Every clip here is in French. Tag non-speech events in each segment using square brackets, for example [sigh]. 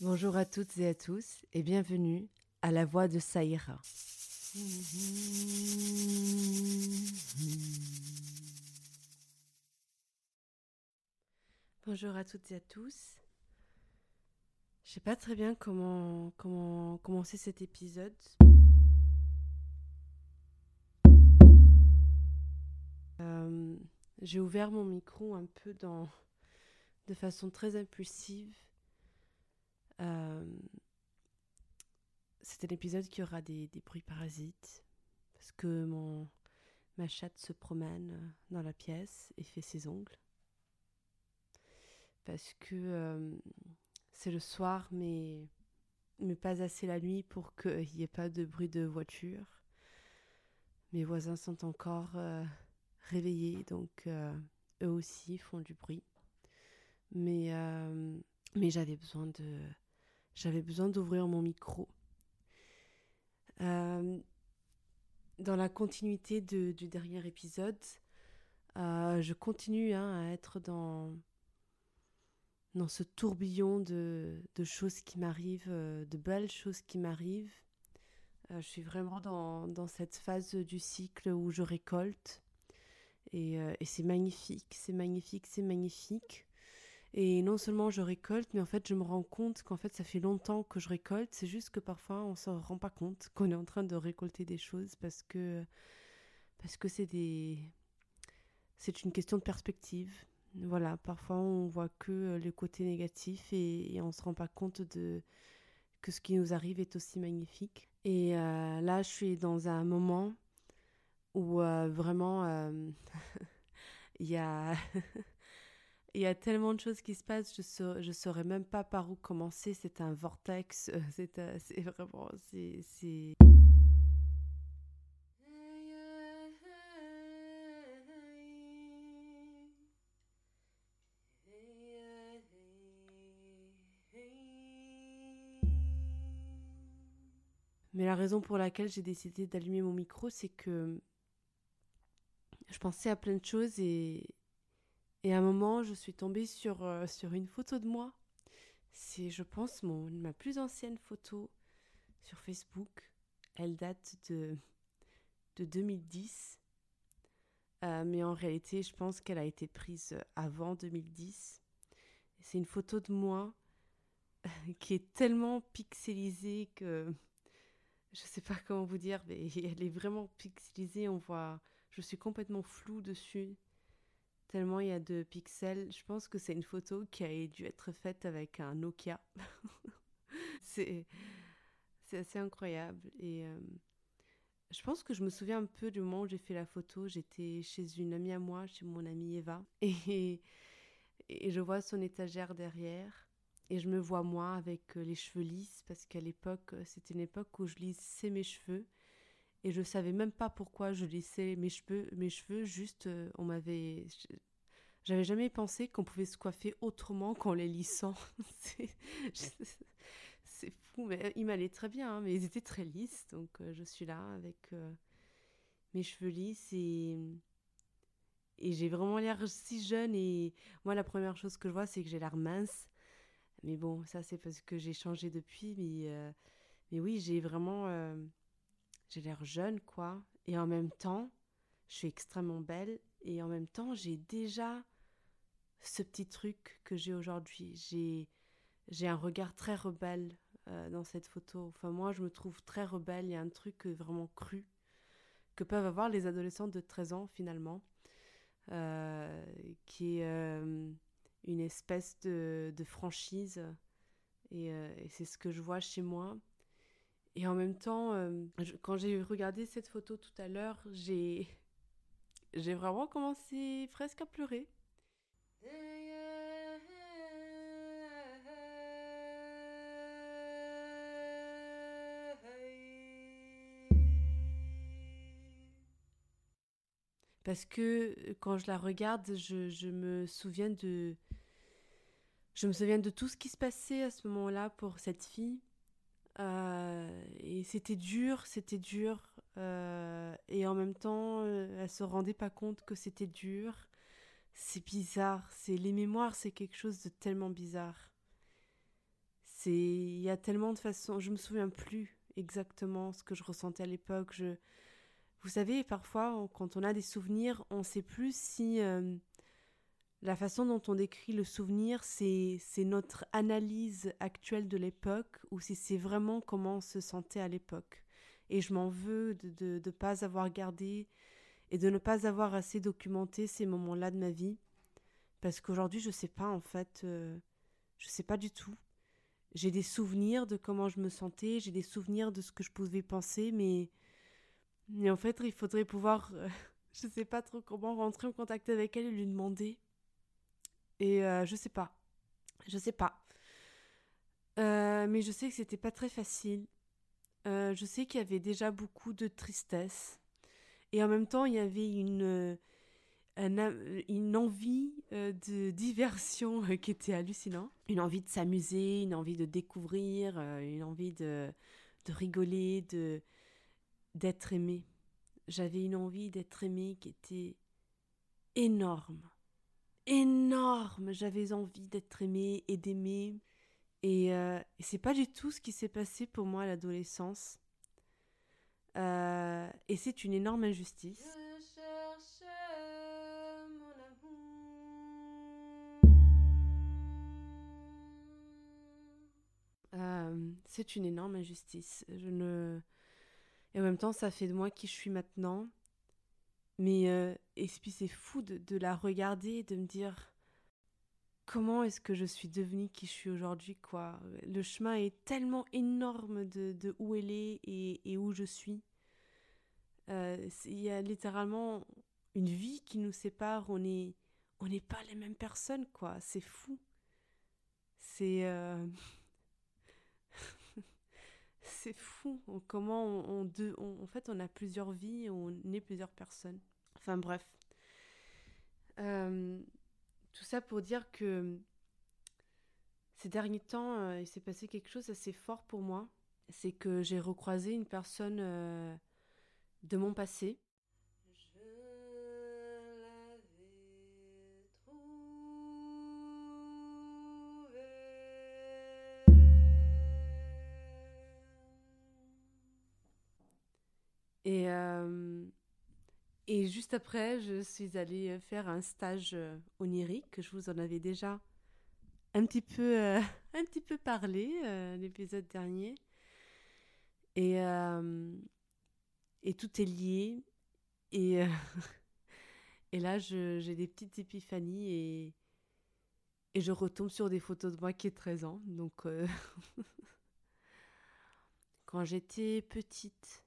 Bonjour à toutes et à tous et bienvenue à la voix de Saïra. Bonjour à toutes et à tous. Je sais pas très bien comment, comment commencer cet épisode. J'ai ouvert mon micro un peu dans, [laughs] de façon très impulsive. Euh, c'est un épisode qui aura des, bruits parasites parce que mon, ma chatte se promène dans la pièce et fait ses ongles. Parce que euh, c'est le soir, mais, mais pas assez la nuit pour qu'il n'y ait pas de bruit de voiture. Mes voisins sont encore euh, réveillés, donc euh, eux aussi font du bruit. Mais, euh, mais j'avais besoin de j'avais besoin d'ouvrir mon micro. Euh, dans la continuité du dernier épisode, je continue hein, à être dans, dans ce tourbillon de, de choses qui m'arrivent, de belles choses qui m'arrivent. Je suis vraiment dans, dans, cette phase du cycle où je récolte. Et, euh, et c'est magnifique, c'est magnifique, c'est magnifique. Et non seulement je récolte, mais en fait je me rends compte qu'en fait ça fait longtemps que je récolte. C'est juste que parfois on s'en rend pas compte [laughs] qu'on est en train de récolter des choses parce que parce que c'est des c'est une question de perspective. Voilà, parfois on voit que le côté négatif et, et on se rend pas compte de que ce qui nous arrive est aussi magnifique. Et euh, là, je suis dans un moment où euh, vraiment [laughs] il euh, y a [laughs] il y a tellement de choses qui se passent, je je saurais même pas par où commencer. C'est un vortex, [laughs] c'est vraiment c'est Mais la raison pour laquelle j'ai décidé d'allumer mon micro, c'est que je pensais à plein de choses et, à un moment, je suis tombée sur, euh, sur une photo de moi. C'est, je pense, mon, ma plus ancienne photo sur Facebook. Elle date de, de 2010. Euh, mais en réalité, je pense qu'elle a été prise avant 2010. C'est une photo de moi qui est tellement pixelisée que je sais pas comment vous dire, mais [laughs] elle est vraiment pixelisée. On voit, je suis complètement floue dessus, tellement il y a de pixels. Je pense que c'est une photo qui a dû être faite avec un Nokia. [laughs] c'est, assez incroyable. Et euh, je pense que je me souviens un peu du moment où j'ai fait la photo. J'étais chez une amie à moi, chez mon amie Eva, [laughs] et, et je vois son étagère derrière. Et je me vois moi avec les cheveux lisses parce qu'à l'époque, c'était une époque où je lissais mes cheveux et je savais même pas pourquoi je lissais mes cheveux, mes cheveux juste on m'avait j'avais jamais pensé qu'on pouvait se coiffer autrement qu'en les lissant. [laughs] c'est fou, mais ils m'allaient très bien, hein, mais ils étaient très lisses, donc euh, je suis là avec euh, mes cheveux lisses et et j'ai vraiment l'air si jeune et moi la première chose que je vois c'est que j'ai l'air mince mais bon, ça c'est parce que j'ai changé depuis. Mais, euh, mais oui, j'ai vraiment. Euh, j'ai l'air jeune, quoi. Et en même temps, je suis extrêmement belle. Et en même temps, j'ai déjà ce petit truc que j'ai aujourd'hui. J'ai, un regard très rebelle euh, dans cette photo. Enfin, moi, je me trouve très rebelle. Il y a un truc vraiment cru que peuvent avoir les adolescents de 13 ans, finalement. Euh, qui est une espèce de, franchise. Euh, et c'est ce que je vois chez moi. Et en même temps, euh, quand j'ai regardé cette photo tout à l'heure, j'ai, [laughs] vraiment commencé presque à pleurer. Parce que quand je la regarde, je me souviens de, je me souviens de tout ce qui se passait à ce moment-là pour cette fille. Euh, et c'était dur, c'était dur. Euh, et en même temps, euh, elle se rendait pas compte que c'était dur. c'est bizarre. C'est les mémoires, c'est quelque chose de tellement bizarre. C'est il y a tellement de façons. Je me souviens plus exactement ce que je ressentais à l'époque. Je, vous savez, parfois quand on a des souvenirs, on sait plus si la façon dont on décrit le souvenir, c'est notre analyse actuelle de l'époque ou si c'est vraiment comment on se sentait à l'époque. Et je m'en veux de ne pas avoir gardé et de ne pas avoir assez documenté ces moments-là de ma vie. Parce qu'aujourd'hui, je ne sais pas en fait, euh, je ne sais pas du tout. J'ai des souvenirs de comment je me sentais, j'ai des souvenirs de ce que je pouvais penser, mais, en fait, il faudrait pouvoir, euh, [laughs] je ne sais pas trop comment rentrer en contact avec elle et lui demander. Et euh, je sais pas, je sais pas. mais je sais que c'était pas très facile. je sais qu'il y avait déjà beaucoup de tristesse. Et en même temps, il y avait une, euh, une envie euh, de diversion euh, qui était hallucinante. Une envie de s'amuser, une envie de découvrir, une envie de, de rigoler, de d'être aimé. J'avais une envie d'être aimé qui était énorme. Énorme. J'avais envie d'être aimé et d'aimer. Et, et c'est pas du tout ce qui s'est passé pour moi à l'adolescence. Euh, et c'est une énorme injustice. Euh, c'est une énorme injustice. Je ne... Et en même temps, ça fait de moi qui je suis maintenant. Mais euh, c'est fou de, la regarder de me dire comment est-ce que je suis devenue qui je suis aujourd'hui, quoi? Le chemin est tellement énorme de, où elle est et, où je suis. Euh, il y a littéralement une vie qui nous sépare. On n'est on n'est pas les mêmes personnes, quoi. C'est fou. C'est. Euh, [laughs] c'est fou. Comment on, on, En fait, on a plusieurs vies, on est plusieurs personnes. Enfin, bref. Euh, tout ça pour dire que ces derniers temps, euh, il s'est passé quelque chose assez fort pour moi. C'est que j'ai recroisé une personne euh, de mon passé. Et, et juste après, je suis allée faire un stage euh, onirique. Je vous en avais déjà un petit peu, euh, [laughs] un petit peu parlé euh, l'épisode dernier. Et, et tout est lié. Et, [laughs] et là, j'ai des petites épiphanies et, et je retombe sur des photos de moi qui ai 13 ans. Donc, [laughs] quand j'étais petite,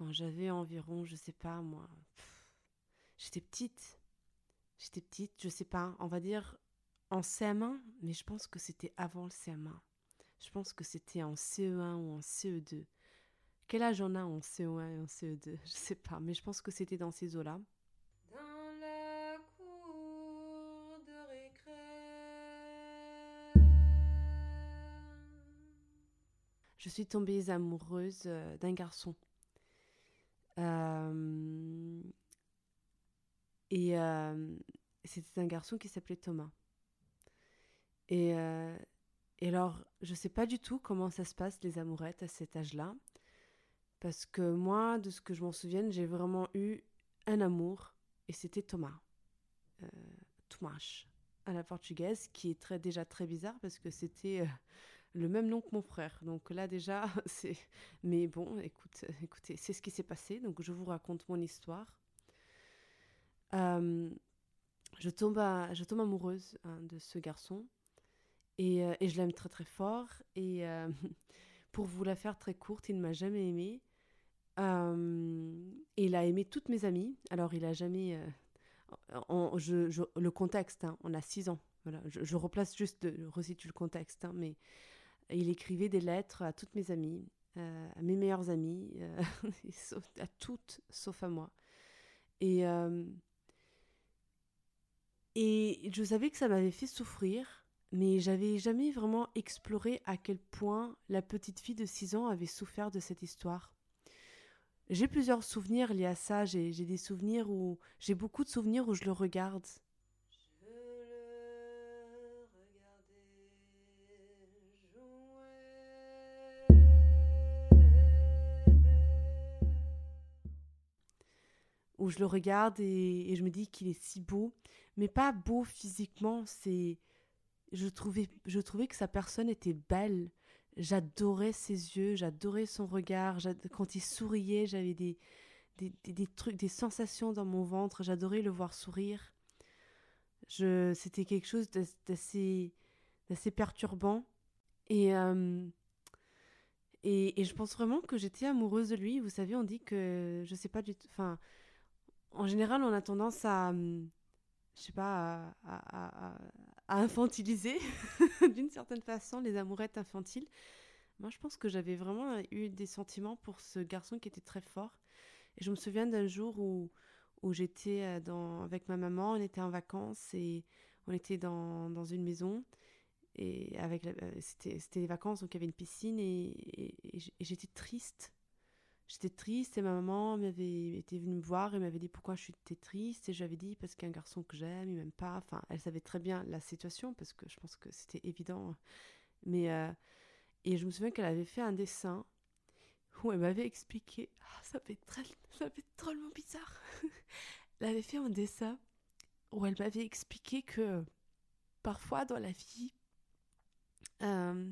quand j'avais environ, je sais pas moi, j'étais petite. J'étais petite, je sais pas, on va dire en CM1, mais je pense que c'était avant le CM1. Je pense que c'était en CE1 ou en CE2. Quel âge on a en CE1 et en CE2 [laughs] Je sais pas, mais je pense que c'était dans ces eaux-là. Dans la cour de récré. Je suis tombée amoureuse euh, d'un garçon euh, et euh, c'était un garçon qui s'appelait Thomas. Et, euh, alors, je sais pas du tout comment ça se passe, les amourettes, à cet âge-là. Parce que moi, de ce que je m'en souviens, j'ai vraiment eu un amour, et c'était Thomas. Thomas, à la portugaise, qui est très, déjà très bizarre, parce que c'était le même nom que mon frère. Donc là déjà, [laughs] c'est... Mais bon, écoute, écoutez, c'est ce qui s'est passé. Donc je vous raconte mon histoire. Euh, je, tombe je tombe amoureuse hein, de ce garçon. Et, euh, et je l'aime très très fort. Et euh, [laughs] pour vous la faire très courte, il ne m'a jamais aimée. il a aimé toutes mes amies. Alors il a jamais... le contexte, hein, on a six ans. Voilà, je, replace juste, je resitue le contexte, hein, mais il écrivait des lettres à toutes mes amies, euh, à mes meilleures amies, euh, [laughs] à toutes sauf à moi. Et, euh, et je savais que ça m'avait fait souffrir, mais j'avais jamais vraiment exploré à quel point la petite fille de 6 ans avait souffert de cette histoire. J'ai plusieurs souvenirs liés à ça. J'ai des souvenirs où. J'ai beaucoup de souvenirs où je le regarde. Où je le regarde et, je me dis qu'il est si beau, mais pas beau physiquement, c'est je trouvais je trouvais que sa personne était belle. J'adorais ses yeux, j'adorais son regard, quand il souriait, j'avais des des, des, trucs, des sensations dans mon ventre, j'adorais le voir sourire. Je, c'était quelque chose d'assez, d'assez perturbant. Et, euh, et, et, je pense vraiment que j'étais amoureuse de lui. Vous savez, on dit que, je sais pas du tout, en général, on a tendance à, hum, je sais pas, à, infantiliser [laughs] d'une certaine façon les amourettes infantiles. Moi, je pense que j'avais vraiment eu des sentiments pour ce garçon qui était très fort. Et je me souviens d'un jour où, où j'étais euh, avec ma maman, on était en vacances et on était dans, dans une maison. Et euh, c'était, c'était les vacances, donc il y avait une piscine et j'étais triste J'étais triste et ma maman m'avait été venue me voir et m'avait dit pourquoi je suis triste et j'avais dit parce qu'il y a un garçon que j'aime, il m'aime pas. Enfin, elle savait très bien la situation parce que je pense que c'était évident. Mais euh, et je me souviens qu'elle avait fait un dessin où elle m'avait expliqué. Ah, ça fait très, ça fait drôlement bizarre. [laughs] elle avait fait un dessin où elle m'avait expliqué que parfois dans la vie, euh,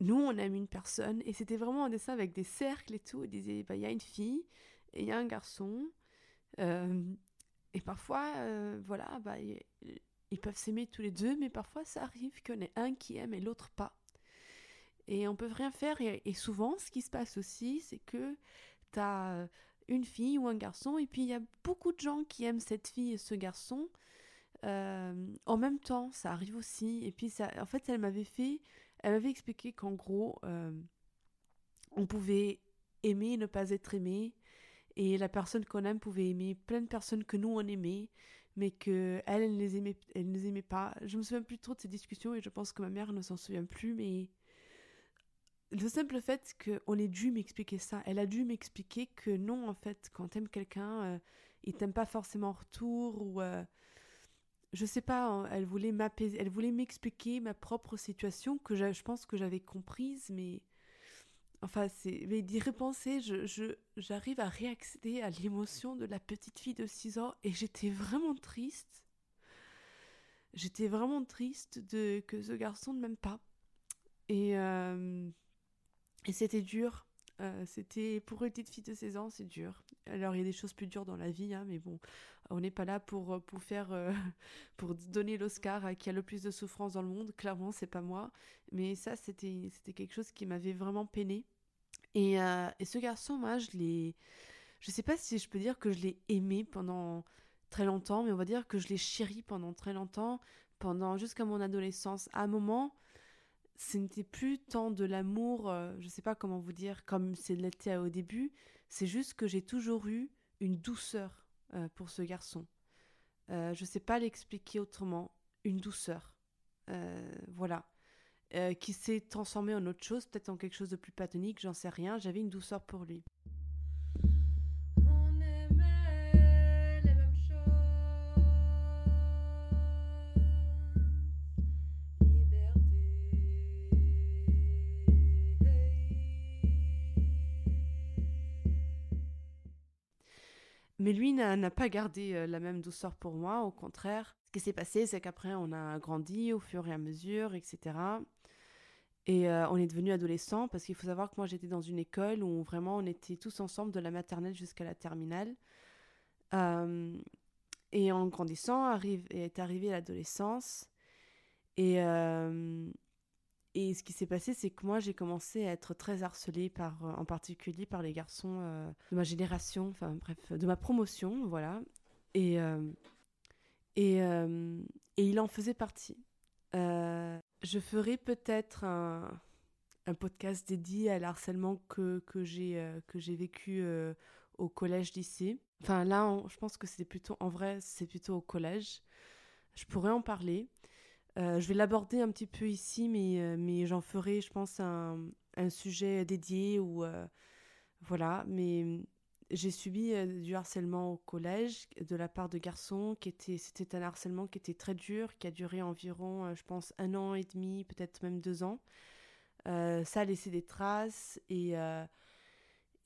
nous, on aime une personne, et c'était vraiment un dessin avec des cercles et tout. Il disait, bah, il y a une fille, et il y a un garçon, euh, et parfois, euh, voilà, bah, ils peuvent s'aimer tous les deux, mais parfois ça arrive en ait un qui aime et l'autre pas. Et on peut rien faire, et, souvent, ce qui se passe aussi, c'est que tu as une fille ou un garçon, et puis il y a beaucoup de gens qui aiment cette fille et ce garçon. Euh, en même temps, ça arrive aussi. Et puis, ça, en fait, elle m'avait fait elle m'avait expliqué qu'en gros, euh, on pouvait aimer et ne pas être aimé, et la personne qu'on aime pouvait aimer plein de personnes que nous on aimait, mais que elle, elle ne les aimait, elle ne les aimait pas. Je me souviens plus trop de ces discussions et je pense que ma mère ne s'en souvient plus, mais le simple fait qu'on ait dû m'expliquer ça, elle a dû m'expliquer que non, en fait, quand t'aimes quelqu'un, euh, il t'aime pas forcément en retour ou euh, je sais pas, hein, elle voulait m'apaiser, elle voulait m'expliquer ma propre situation que je pense que j'avais comprise, mais enfin c'est, d'y repenser, je, j'arrive à réaccéder à l'émotion de la petite fille de 6 ans et j'étais vraiment triste. J'étais vraiment triste de que ce garçon ne m'aime pas et euh, c'était dur euh, c'était pour une petite fille de 16 ans, c'est dur. Alors il y a des choses plus dures dans la vie, hein, mais bon, on n'est pas là pour, pour faire euh, [laughs] pour donner l'Oscar à qui a le plus de souffrance dans le monde. Clairement, c'est pas moi. Mais ça, c'était c'était quelque chose qui m'avait vraiment peiné. Et, euh, et ce garçon, moi, je l'ai, je sais pas si je peux dire que je l'ai aimé pendant très longtemps, mais on va dire que je l'ai chéri pendant très longtemps, pendant jusqu'à mon adolescence. À un moment, ce n'était plus tant de l'amour, euh, je sais pas comment vous dire, comme c'est l'était au début, c'est juste que j'ai toujours eu une douceur euh, pour ce garçon. Euh, je ne sais pas l'expliquer autrement, une douceur. voilà. qui s'est transformée en autre chose, peut-être en quelque chose de plus platonique, j'en sais rien, j'avais une douceur pour lui. Mais lui n'a pas gardé euh, la même douceur pour moi, au contraire. Ce qui s'est passé, c'est qu'après, on a grandi au fur et à mesure, etc. Et euh, on est devenu adolescents parce qu'il faut savoir que moi, j'étais dans une école où vraiment on était tous ensemble de la maternelle jusqu'à la terminale. Euh, et en grandissant, arrive, est arrivée l'adolescence. Et, et ce qui s'est passé, c'est que moi, j'ai commencé à être très harcelée, par, euh, en particulier par les garçons euh, de ma génération, enfin bref, de ma promotion, voilà. Et, euh, et, et, il en faisait partie. je ferai peut-être un, podcast dédié à l'harcèlement que, que j'ai vécu au collège-lycée. Enfin là, je pense que c'est plutôt, en vrai, c'est plutôt au collège. Je pourrais en parler. Euh, je vais l'aborder un petit peu ici, mais, euh, mais j'en ferai, je pense, un, un sujet dédié ou euh, voilà. Mais j'ai subi du harcèlement au collège de la part de garçons qui était, c'était un harcèlement qui était très dur, qui a duré environ, je pense, un an et demi, peut-être même deux ans. ça a laissé des traces et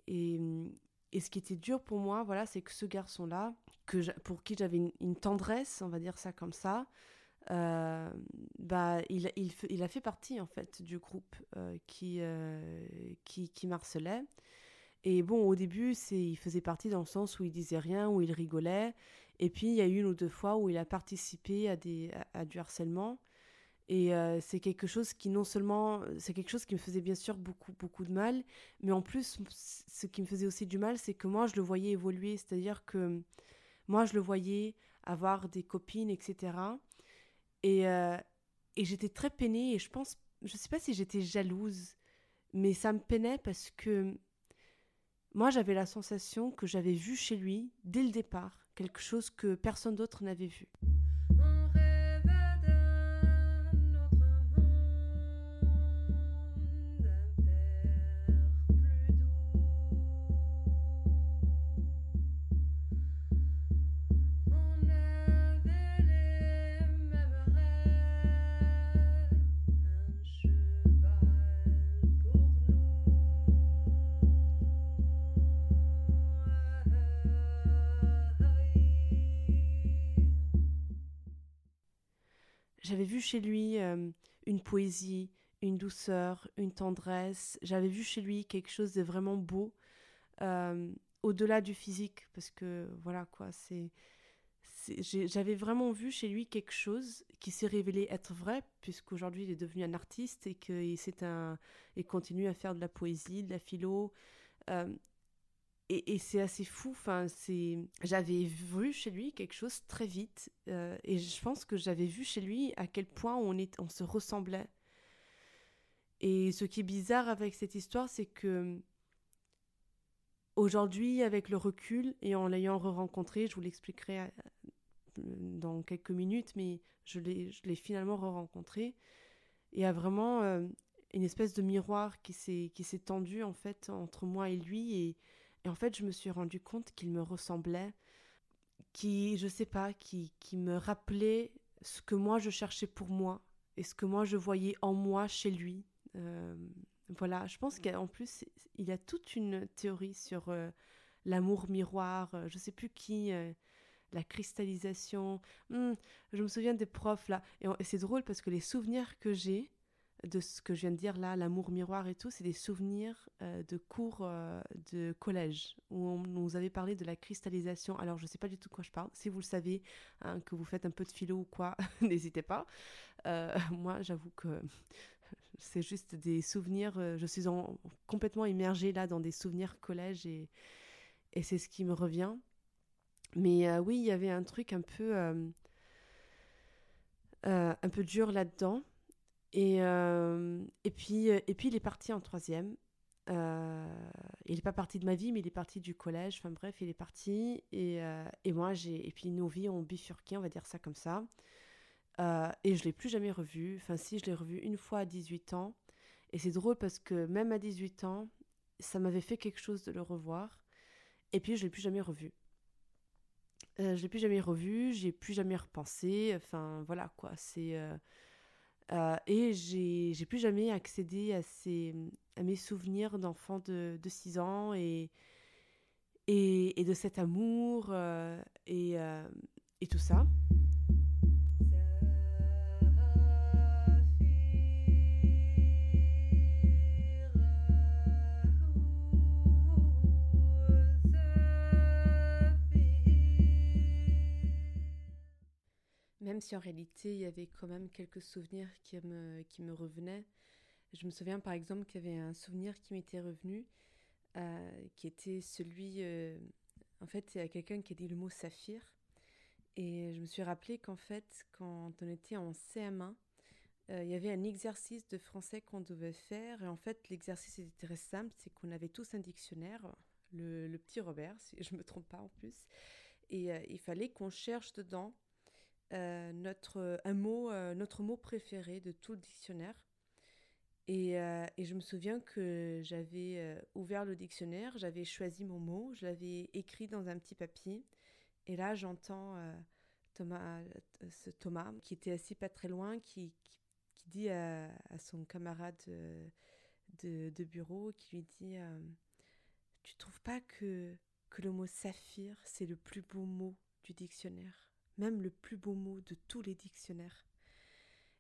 et et ce qui était dur pour moi, voilà, c'est que ce garçon-là, que pour qui j'avais une, tendresse, on va dire ça comme ça, euh, bah, il, il, il, a fait partie en fait du groupe euh, qui, euh, qui, qui marcelait. Et bon, au début, il faisait partie dans le sens où il disait rien, où il rigolait. Et puis, il y a eu une ou deux fois où il a participé à, des, à du harcèlement. Et euh, c'est quelque chose qui non seulement, c'est quelque chose qui me faisait bien sûr beaucoup, beaucoup de mal, mais en plus, ce qui me faisait aussi du mal, c'est que moi, je le voyais évoluer, c'est-à-dire que moi, je le voyais avoir des copines, etc. Et, euh, et j'étais très peinée, et je pense, je sais pas si j'étais jalouse, mais ça me peinait parce que moi, j'avais la sensation que j'avais vu chez lui, dès le départ, quelque chose que personne d'autre n'avait vu. Vu chez lui euh, une poésie, une douceur, une tendresse. J'avais vu chez lui quelque chose de vraiment beau, euh, au-delà du physique, parce que voilà quoi, c'est. J'avais vraiment vu chez lui quelque chose qui s'est révélé être vrai, puisqu'aujourd'hui il est devenu un artiste et qu'il continue à faire de la poésie, de la philo. Euh, et, c'est assez fou. Enfin, c'est, j'avais vu chez lui quelque chose très vite, euh, et je pense que j'avais vu chez lui à quel point on se ressemblait. Et ce qui est bizarre avec cette histoire, c'est que aujourd'hui, avec le recul et en l'ayant re-rencontré, je vous l'expliquerai euh, dans quelques minutes, mais je l'ai, finalement re-rencontré. Y a vraiment euh, une espèce de miroir qui s'est, qui s'est tendu en fait entre moi et lui et et en fait, je me suis rendu compte qu'il me ressemblait, qui, je sais pas, qui, qui me rappelait ce que moi je cherchais pour moi et ce que moi je voyais en moi chez lui. Euh, voilà, je pense qu'en plus, il y a toute une théorie sur euh, l'amour miroir, euh, je sais plus qui, la cristallisation. Hmm, je me souviens des profs là, et c'est drôle parce que les souvenirs que j'ai, de ce que je viens de dire là, l'amour miroir et tout, c'est des souvenirs euh, de cours euh, de collège où on nous avait parlé de la cristallisation. Alors je sais pas du tout de quoi je parle. Si vous le savez, hein, que vous faites un peu de philo ou quoi, [laughs] n'hésitez pas. Euh, moi, j'avoue que [laughs] c'est juste des souvenirs. je suis complètement immergée là dans des souvenirs collège et, et c'est ce qui me revient. Mais oui, il y avait un truc un peu un peu dur là-dedans. Et, euh, et, puis, euh, et puis, il est parti en troisième. Euh, il n'est pas parti de ma vie, mais il est parti du collège. Enfin bref, il est parti. Et, et moi, j'ai. Et puis nos vies ont bifurqué, on va dire ça comme ça. et je l'ai plus jamais revu. Enfin, si, je l'ai revu une fois à 18 ans. Et c'est drôle parce que même à 18 ans, ça m'avait fait quelque chose de le revoir. Et puis, je l'ai plus jamais revu. je l'ai plus jamais revu, j'ai plus jamais repensé. Enfin, voilà quoi. C'est. Euh, et j'ai, plus jamais accédé à, ces, à mes souvenirs d'enfant de, de 6 ans et, et, et, de cet amour euh, et, euh, et tout ça. Même si en réalité il y avait quand même quelques souvenirs qui me, qui me revenaient. Je me souviens par exemple qu'il y avait un souvenir qui m'était revenu, euh, qui était celui... Euh, en fait, il y a quelqu'un qui a dit le mot saphir. Et je me suis rappelé qu'en fait, quand on était en CM1, euh, il y avait un exercice de français qu'on devait faire. Et en fait, l'exercice était très simple, c'est qu'on avait tous un dictionnaire, le, le, petit Robert, si je ne me trompe pas en plus. Et il fallait qu'on cherche dedans euh, notre, un mot, euh, notre mot préféré de tout le dictionnaire. Et, euh, et je me souviens que j'avais ouvert le dictionnaire, j'avais choisi mon mot, je l'avais écrit dans un petit papier. Et là, j'entends Thomas, Thomas, qui était assis pas très loin, qui, qui, dit à, à, son camarade de, de, bureau, qui lui dit tu trouves pas que, que le mot saphir, c'est le plus beau mot du dictionnaire? Même le plus beau mot de tous les dictionnaires.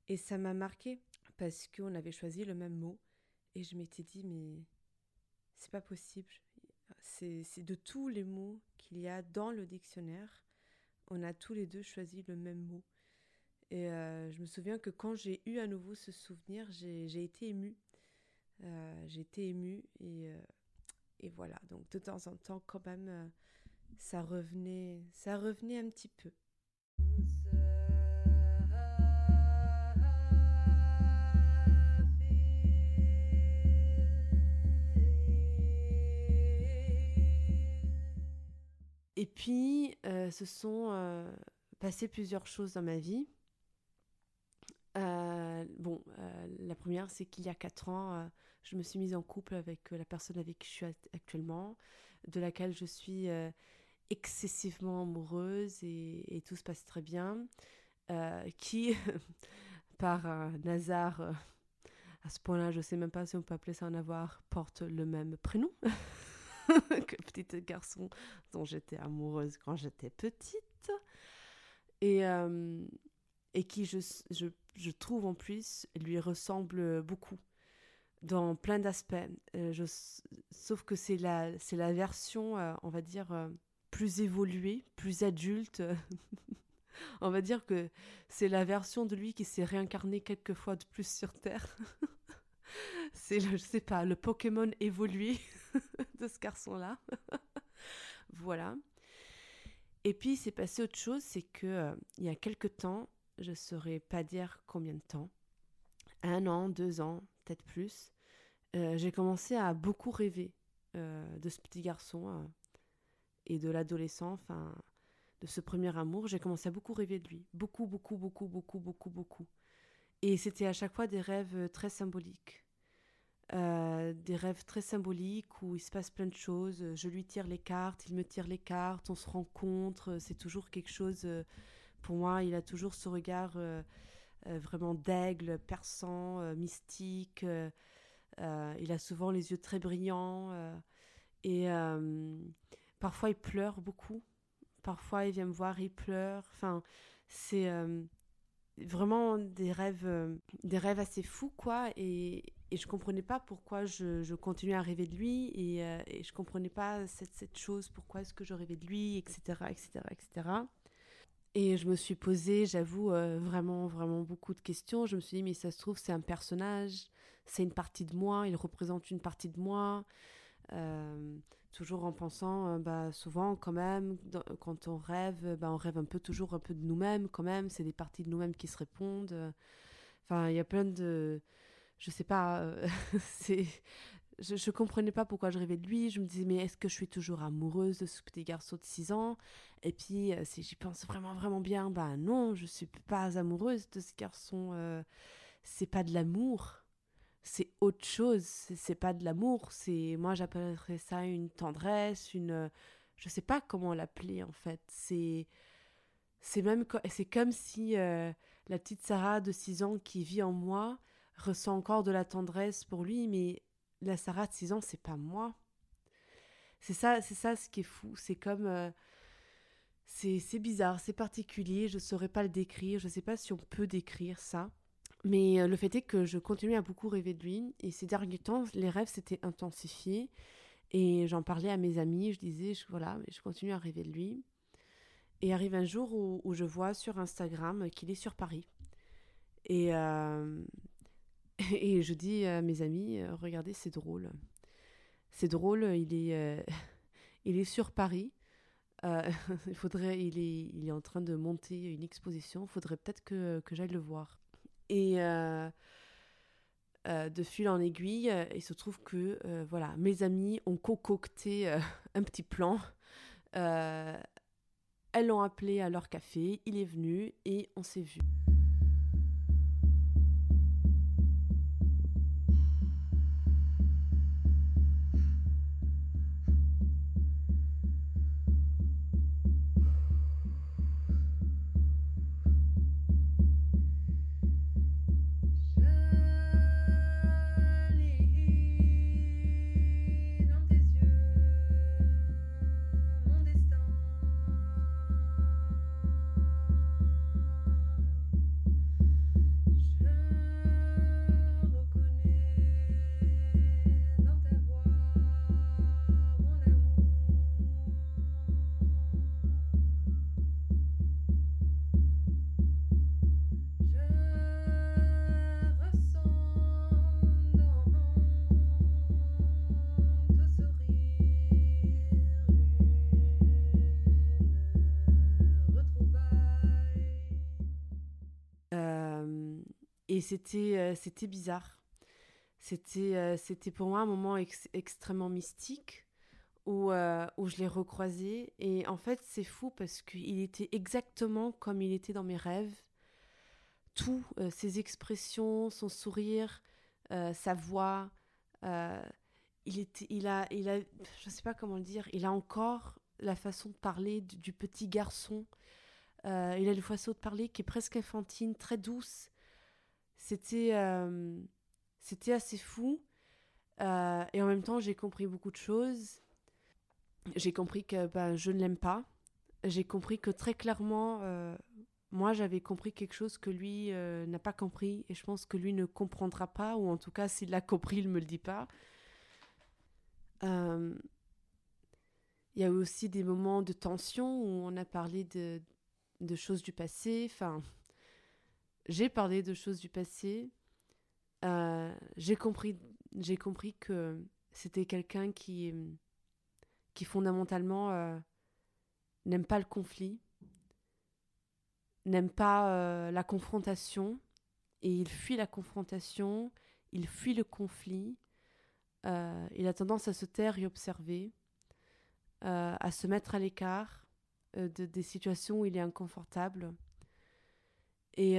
Et ça m'a marqué parce qu'on avait choisi le même mot. Et je m'étais dit, mais c'est pas possible. C'est de tous les mots qu'il y a dans le dictionnaire, on a tous les deux choisi le même mot. Et euh, je me souviens que quand j'ai eu à nouveau ce souvenir, j'ai été émue. Euh, j'ai été émue et, euh, et, voilà. Donc de temps en temps, quand même, ça revenait, ça revenait un petit peu. Et puis, euh, se sont euh, passées plusieurs choses dans ma vie. Euh, bon, la première, c'est qu'il y a quatre ans, je me suis mise en couple avec la personne avec qui je suis actuellement, de laquelle je suis excessivement amoureuse et, tout se passe très bien, qui, [laughs] par un hasard, à ce point-là, je ne sais même pas si on peut appeler ça un avoir, porte le même prénom. [laughs] [laughs] que petit garçon dont j'étais amoureuse quand j'étais petite. Et, euh, et qui, je, je, je, trouve en plus, lui ressemble beaucoup dans plein d'aspects. Euh, sauf que c'est la, la version, euh, on va dire, plus évoluée, plus adulte. [laughs] on va dire que c'est la version de lui qui s'est réincarné quelques fois de plus sur Terre. [laughs] c'est je sais pas, le Pokémon évolué [laughs] de ce garçon-là. [laughs] voilà. Et puis, il s'est passé autre chose, c'est que euh, il y a quelque temps, je ne saurais pas dire combien de temps, un an, deux ans, peut-être plus, euh, j'ai commencé à beaucoup rêver euh, de ce petit garçon et de l'adolescent, enfin, de ce premier amour. J'ai commencé à beaucoup rêver de lui. Beaucoup, beaucoup, beaucoup, beaucoup, beaucoup, beaucoup. Et c'était à chaque fois des rêves très symboliques. Euh, des rêves très symboliques où il se passe plein de choses. Je lui tire les cartes, il me tire les cartes, on se rencontre. C'est toujours quelque chose. Euh, pour moi, il a toujours ce regard euh, vraiment d'aigle, perçant, mystique. il a souvent les yeux très brillants. et parfois, il pleure beaucoup. Parfois, il vient me voir, il pleure. Enfin, c'est vraiment des rêves, des rêves assez fous, quoi. Et, et je comprenais pas pourquoi je, je, continuais à rêver de lui et, euh, et je comprenais pas cette, cette chose, pourquoi est-ce que je rêvais de lui, etc., etc., etc. Et je me suis posé, j'avoue, euh, vraiment, vraiment beaucoup de questions. Je me suis dit, mais ça se trouve, c'est un personnage, c'est une partie de moi, il représente une partie de moi. Euh, toujours en pensant, bah, souvent quand même, quand on rêve, bah, on rêve un peu toujours un peu de nous-mêmes quand même, c'est des parties de nous-mêmes qui se répondent. Enfin, il y a plein de je sais pas, euh, [laughs] c'est, je, je comprenais pas pourquoi je rêvais de lui. Je me disais, mais est-ce que je suis toujours amoureuse de ce petit garçon de 6 ans? Et puis, euh, si j'y pense vraiment, vraiment bien, bah non, je suis pas amoureuse de ce garçon. Euh, c'est pas de l'amour. C'est autre chose. C'est pas de l'amour. C'est, moi, j'appellerais ça une tendresse, une, je sais pas comment l'appeler en fait. C'est, c'est même, c'est comme si la petite Sarah de 6 ans qui vit en moi, ressent encore de la tendresse pour lui, mais la Sarah de 6 ans, c'est pas moi. C'est ça, c'est ça ce qui est fou. C'est comme. Euh, c'est bizarre, c'est particulier, je ne saurais pas le décrire, je ne sais pas si on peut décrire ça. Mais euh, le fait est que je continuais à beaucoup rêver de lui, et ces derniers temps, les rêves s'étaient intensifiés, et j'en parlais à mes amis, je disais, voilà, je continue à rêver de lui. Et arrive un jour où, je vois sur Instagram qu'il est sur Paris. Et, euh, Et je dis à mes amis, euh, regardez, c'est drôle. C'est drôle, il est, euh, [laughs] il est sur Paris. Euh, [laughs] il faudrait, il est, il est en train de monter une exposition. Il faudrait peut-être que, que j'aille le voir. Et de fil en aiguille, il se trouve que voilà, mes amis ont concocté [laughs] un petit plan. elles l'ont appelé à leur café. Il est venu et on s'est vu. C'était c'était bizarre. C'était c'était pour moi un moment extrêmement mystique où, où je l'ai recroisé. Et en fait, c'est fou parce qu'il était exactement comme il était dans mes rêves. Tout, ses expressions, son sourire, sa voix, il, était, il, a, il a, je sais pas comment le dire, il a encore la façon de parler du, petit garçon. Euh, il a une façon de parler qui est presque infantine, très douce. C'était, euh, c'était assez fou. Euh, et en même temps, j'ai compris beaucoup de choses. J'ai compris que ben, je ne l'aime pas. J'ai compris que très clairement, moi, j'avais compris quelque chose que lui n'a pas compris. Et je pense que lui ne comprendra pas, ou en tout cas, s'il l'a compris, il ne me le dit pas. Euh, il y a eu aussi des moments de tension où on a parlé de, de choses du passé. Enfin, j'ai parlé de choses du passé. Euh, j'ai compris, que c'était quelqu'un qui, fondamentalement euh, n'aime pas le conflit, n'aime pas la confrontation, et il fuit la confrontation, il fuit le conflit, euh, il a tendance à se taire et observer, euh, à se mettre à l'écart euh, de, des situations où il est inconfortable. Et,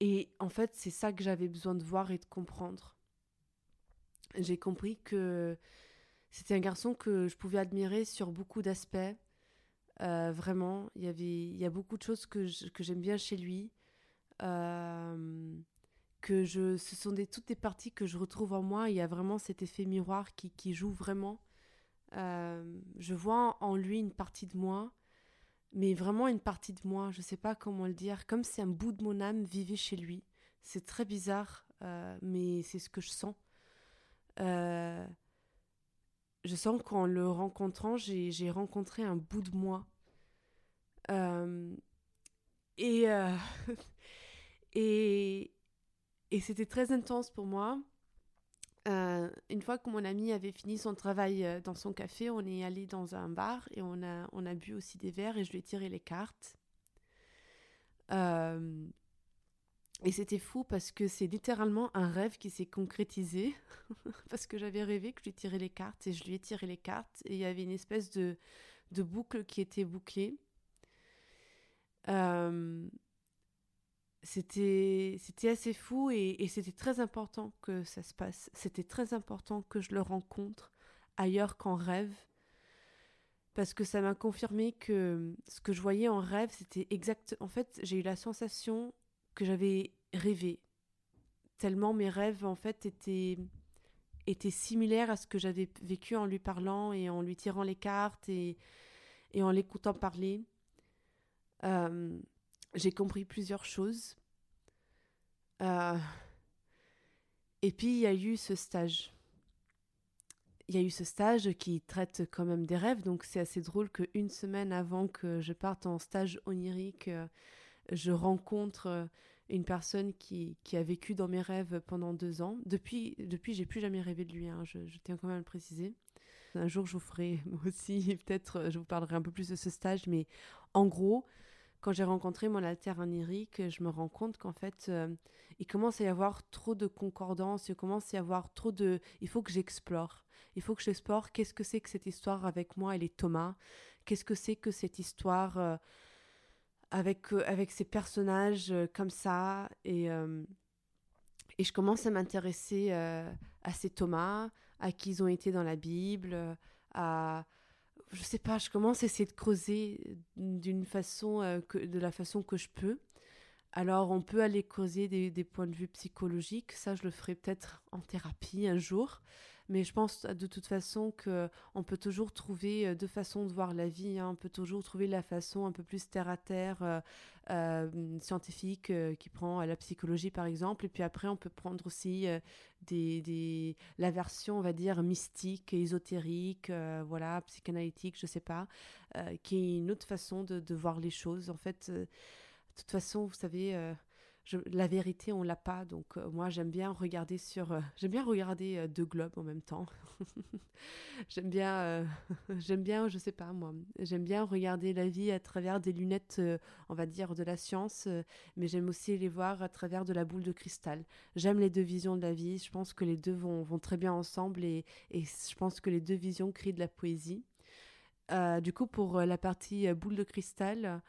et en fait, c'est ça que j'avais besoin de voir et de comprendre. J'ai compris que c'était un garçon que je pouvais admirer sur beaucoup d'aspects. vraiment, il y avait, il y a beaucoup de choses que j'aime bien chez lui. Euh, que je, ce sont des, toutes des parties que je retrouve en moi. Il y a vraiment cet effet miroir qui, qui joue vraiment. Euh, je vois en lui une partie de moi, mais vraiment une partie de moi. Je ne sais pas comment le dire. Comme si un bout de mon âme vivait chez lui. C'est très bizarre, euh, mais c'est ce que je sens. Euh, je sens qu'en le rencontrant, j'ai rencontré un bout de moi. et, [laughs] et, et c'était très intense pour moi. Euh, une fois que mon ami avait fini son travail euh, dans son café, on est allé dans un bar et on a, on a bu aussi des verres et je lui ai tiré les cartes. Euh, et c'était fou parce que c'est littéralement un rêve qui s'est concrétisé. [laughs] parce que j'avais rêvé que je lui tirais les cartes et je lui ai tiré les cartes et il y avait une espèce de, de boucle qui était bouclée. C'était assez fou et, c'était très important que ça se passe. C'était très important que je le rencontre ailleurs qu'en rêve. Parce que ça m'a confirmé que ce que je voyais en rêve, c'était exact. En fait, j'ai eu la sensation que j'avais rêvé. Tellement mes rêves, en fait, étaient, étaient similaires à ce que j'avais vécu en lui parlant et en lui tirant les cartes et, et en l'écoutant parler. Euh, j'ai compris plusieurs choses. Euh, et puis il y a eu ce stage. Il y a eu ce stage qui traite quand même des rêves, donc c'est assez drôle qu'une semaine avant que je parte en stage onirique, euh, je rencontre euh, une personne qui, a vécu dans mes rêves pendant deux ans. Depuis, depuis j'ai plus jamais rêvé de lui, hein, je, je, tiens quand même à le préciser. Un jour, je vous ferai [laughs] aussi, peut-être, je vous parlerai un peu plus de ce stage, mais en gros, quand j'ai rencontré mon alter onirique, je me rends compte qu'en fait, euh, il commence à y avoir trop de concordance, il commence à y avoir trop de... Il faut que j'explore. Il faut que j'explore qu'est-ce que c'est que cette histoire avec moi et les Thomas? Qu'est-ce que c'est que cette histoire euh, avec, euh, avec ces personnages comme ça? Et, et je commence à m'intéresser à ces Thomas, à qui ils ont été dans la Bible, à je sais pas, je commence à essayer de creuser d'une façon, euh, de la façon que je peux. Alors, on peut aller creuser des, des, points de vue psychologiques. Ça, je le ferai peut-être en thérapie un jour. Mais je pense de toute façon qu'on peut toujours trouver euh, deux façons de voir la vie. Hein. On peut toujours trouver la façon un peu plus terre à terre, euh, euh, scientifique, qui prend la psychologie par exemple. Et puis après, on peut prendre aussi des, des, la version, on va dire, mystique, ésotérique, voilà, psychanalytique, je sais pas, qui est une autre façon de, de, voir les choses. En fait, de toute façon, vous savez la vérité, on l'a pas. Donc euh, moi, j'aime bien regarder sur, euh, j'aime bien regarder euh, deux globes en même temps. [laughs] j'aime bien, [laughs] j'aime bien, je sais pas moi, j'aime bien regarder la vie à travers des lunettes, on va dire de la science, mais j'aime aussi les voir à travers de la boule de cristal. J'aime les deux visions de la vie. Je pense que les deux vont, vont très bien ensemble et, et je pense que les deux visions créent de la poésie. du coup, pour la partie boule de cristal,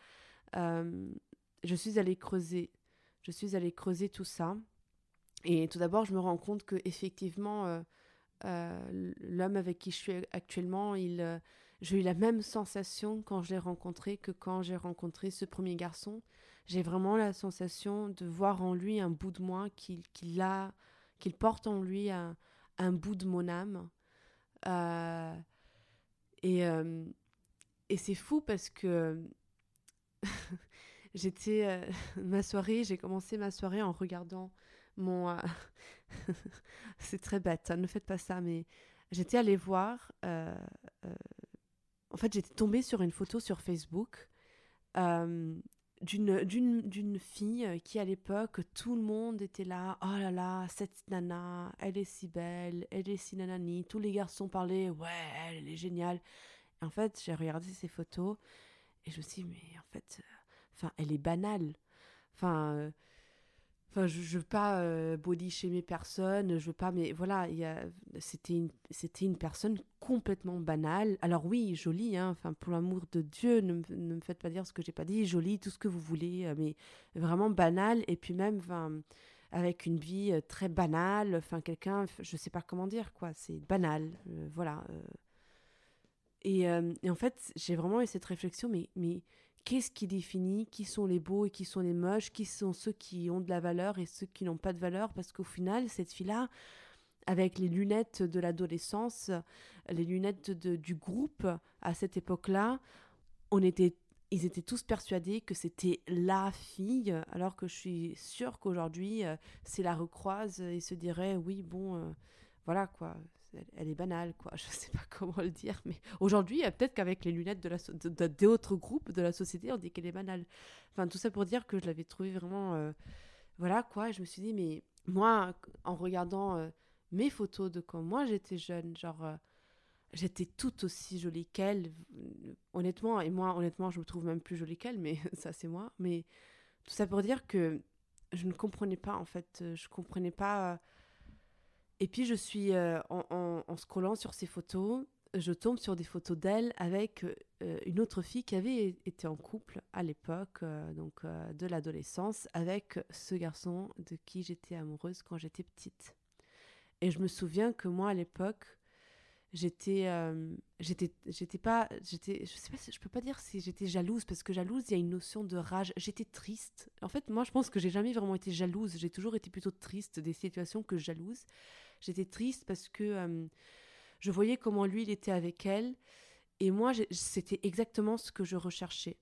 je suis allée creuser je suis allée creuser tout ça. Et tout d'abord, je me rends compte que effectivement, euh, euh, l'homme avec qui je suis actuellement, il, euh, j'ai eu la même sensation quand je l'ai rencontré que quand j'ai rencontré ce premier garçon. J'ai vraiment la sensation de voir en lui un bout de moi qu'il, qu'il a, qu'il porte en lui un, un bout de mon âme. et, et c'est fou parce que [laughs] j'étais euh, [laughs] ma soirée, j'ai commencé ma soirée en regardant mon. Euh, [laughs] c'est très bête, hein, ne faites pas ça, mais j'étais allée voir. Euh, en fait, j'étais tombée sur une photo sur Facebook d'une, fille qui, à l'époque, tout le monde était là. Oh là là, cette nana, elle est si belle, elle est si nanani. Tous les garçons parlaient, ouais, elle est géniale. Et en fait, j'ai regardé ces photos et je me suis dit, mais en fait enfin, elle est banale. Enfin, euh, enfin je, je veux pas euh, body shamer personne, je veux pas, mais voilà, c'était une, c'était une personne complètement banale. Alors oui, jolie, hein, pour l'amour de Dieu, ne, me faites pas dire ce que j'ai pas dit, jolie, tout ce que vous voulez, euh, mais vraiment banale, et puis même, enfin, avec une vie très banale, enfin, quelqu'un, je sais pas comment dire, quoi, c'est banal, voilà. Et, et, en fait, j'ai vraiment eu cette réflexion, mais, mais qu'est-ce qui définit qui sont les beaux et qui sont les moches, qui sont ceux qui ont de la valeur et ceux qui n'ont pas de valeur, parce qu'au final, cette fille-là, avec les lunettes de l'adolescence, les lunettes du groupe à cette époque-là, on était, ils étaient tous persuadés que c'était la fille, alors que je suis sûre qu'aujourd'hui, euh, c'est la recroise et se dirait oui, bon, euh, voilà quoi, elle, est banale, quoi. [laughs] Je sais pas comment le dire, mais aujourd'hui, peut-être qu'avec les lunettes de la d'autres groupes de la société, on dit qu'elle est banale. Enfin, tout ça pour dire que je l'avais trouvée vraiment, euh, voilà, quoi. Je me suis dit, mais moi, en regardant euh, mes photos de quand moi j'étais jeune, genre, euh, j'étais tout aussi jolie qu'elle, honnêtement. Et moi, honnêtement, je me trouve même plus jolie qu'elle, mais [laughs] ça, c'est moi. Mais tout ça pour dire que je ne comprenais pas, en fait, je comprenais pas et puis je suis euh, en, scrollant sur ces photos, je tombe sur des photos d'elle avec euh, une autre fille qui avait été en couple à l'époque, euh, donc de l'adolescence, avec ce garçon de qui j'étais amoureuse quand j'étais petite. Et je me souviens que moi à l'époque, j'étais j'étais j'étais pas j'étais je sais pas je peux pas dire si j'étais jalouse parce que jalouse il y a une notion de rage. J'étais triste. En fait moi je pense que j'ai jamais vraiment été jalouse. J'ai toujours été plutôt triste des situations que jalouse J'étais triste parce que euh, je voyais comment lui, il était avec elle. Et moi, c'était exactement ce que je recherchais.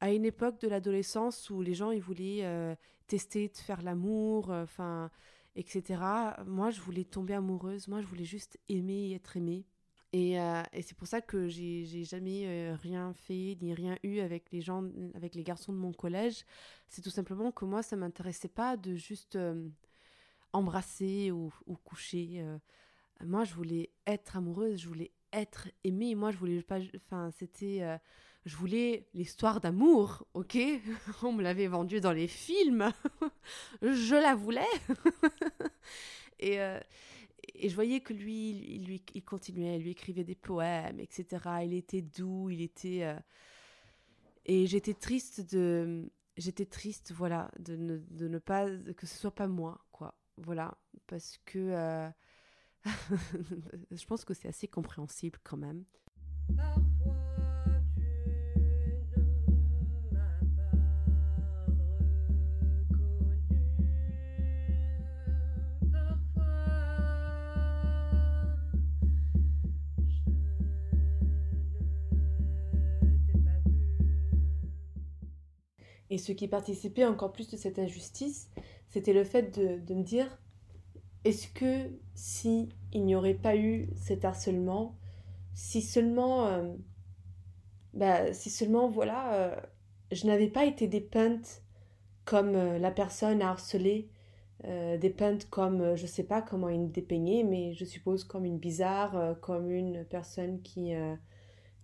À une époque de l'adolescence où les gens, ils voulaient euh, tester de faire l'amour, euh, enfin, etc. Moi, je voulais tomber amoureuse. Moi, je voulais juste aimer et être aimée. Et, et c'est pour ça que j'ai jamais rien fait ni rien eu avec les gens, avec les garçons de mon collège. C'est tout simplement que moi, ça m'intéressait pas de juste embrasser ou, coucher. Euh. moi, je voulais être amoureuse, je voulais être aimée. Moi, je voulais pas. Enfin, c'était. Euh, je voulais l'histoire d'amour, ok? [laughs] On me l'avait vendue dans les films. [laughs] je la voulais. [laughs] et, euh, et je voyais que lui, il, lui, il continuait, il lui écrivait des poèmes, etc. Il était doux, il était. Et j'étais triste de. J'étais triste, voilà, de ne, de ne pas. que ce soit pas moi, quoi. Voilà, parce que euh, [laughs] je pense que c'est assez compréhensible quand même. Et ce qui participait encore plus de cette injustice, c'était le fait de, me dire est-ce que si il n'y aurait pas eu cet harcèlement, si seulement, euh, bah, si seulement voilà, euh, je n'avais pas été dépeinte comme la personne a harcelé dépeinte comme, je sais pas comment il dépeignait, mais je suppose comme une bizarre, comme une personne qui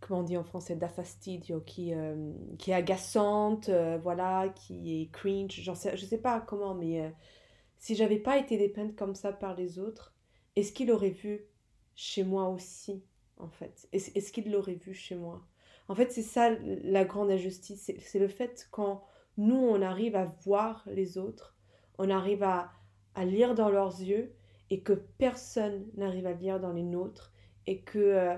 comment on dit en français, da fastidio, qui, euh, qui est agaçante, euh, voilà, qui est cringe, j'en sais, je sais pas comment, mais euh, si j'avais pas été dépeinte comme ça par les autres, est-ce qu'il aurait vu chez moi aussi, en fait? Est-ce qu'il l'aurait vu chez moi? En fait, c'est ça la grande injustice, c'est le fait quand nous, on arrive à voir les autres, on arrive à, à lire dans leurs yeux, et que personne n'arrive à lire dans les nôtres, et que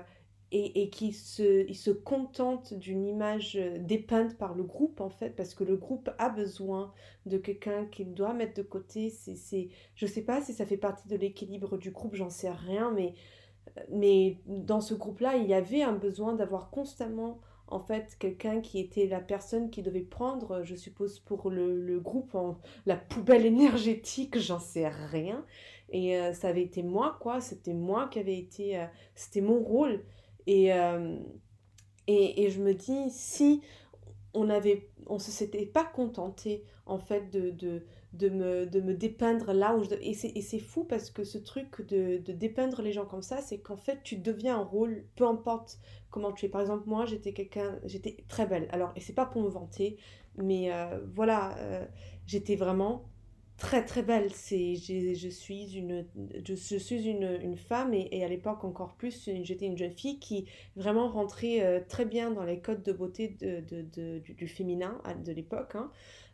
et, et qui se, se contente d'une image euh, dépeinte par le groupe en fait parce que le groupe a besoin de quelqu'un qu'il doit mettre de côté. C'est c'est je sais pas si ça fait partie de l'équilibre du groupe j'en sais rien mais euh, mais dans ce groupe là il y avait un besoin d'avoir constamment en fait quelqu'un qui était la personne qui devait prendre je suppose pour le, le groupe la poubelle énergétique j'en sais rien. Et euh, ça avait été moi quoi. C'était moi qui avait été c'était mon rôle et, euh, et, je me dis, si on avait, on se s'était pas contenté en fait de, me, dépeindre là où je... Et c'est fou parce que ce truc de, de dépeindre les gens comme ça, c'est qu'en fait tu deviens un rôle, peu importe comment tu es. Par exemple, moi j'étais quelqu'un, j'étais très belle. Alors, et c'est pas pour me vanter, mais euh, voilà, euh, j'étais vraiment très très belle. C'est, je suis une, je, suis une, une femme et, à l'époque encore plus, j'étais une jeune fille qui vraiment rentrait euh, très bien dans les codes de beauté de, de, du, féminin de l'époque. Hein.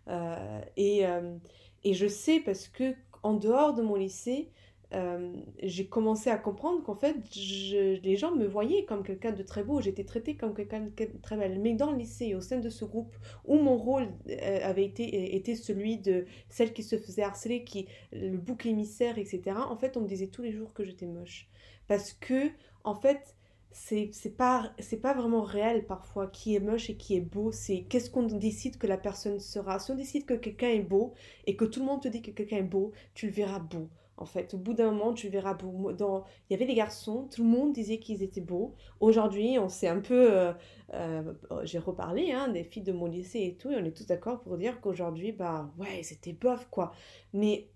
Euh, et, euh, et je sais parce que en dehors de mon lycée, euh, j'ai commencé à comprendre qu'en fait, les gens me voyaient comme quelqu'un de très beau, j'étais traitée comme quelqu'un de très belle. Mais dans le lycée, au sein de ce groupe, où mon rôle euh, avait été, était celui de celle qui se faisait harceler, qui, le bouc émissaire, etc., en fait, on me disait tous les jours que j'étais moche. Parce que, en fait, c'est pas c'est pas vraiment réel parfois qui est moche et qui est beau c'est qu'est-ce qu'on décide que la personne sera si on décide que quelqu'un est beau et que tout le monde te dit que quelqu'un est beau tu le verras beau en fait. Au bout d'un moment, tu verras, dans... il y avait des garçons, tout le monde disait qu'ils étaient beaux. Aujourd'hui, on s'est un peu, euh, euh, j'ai reparlé hein, des filles de mon lycée et tout, et on est tous d'accord pour dire qu'aujourd'hui, bah ouais, c'était bof quoi. Mais,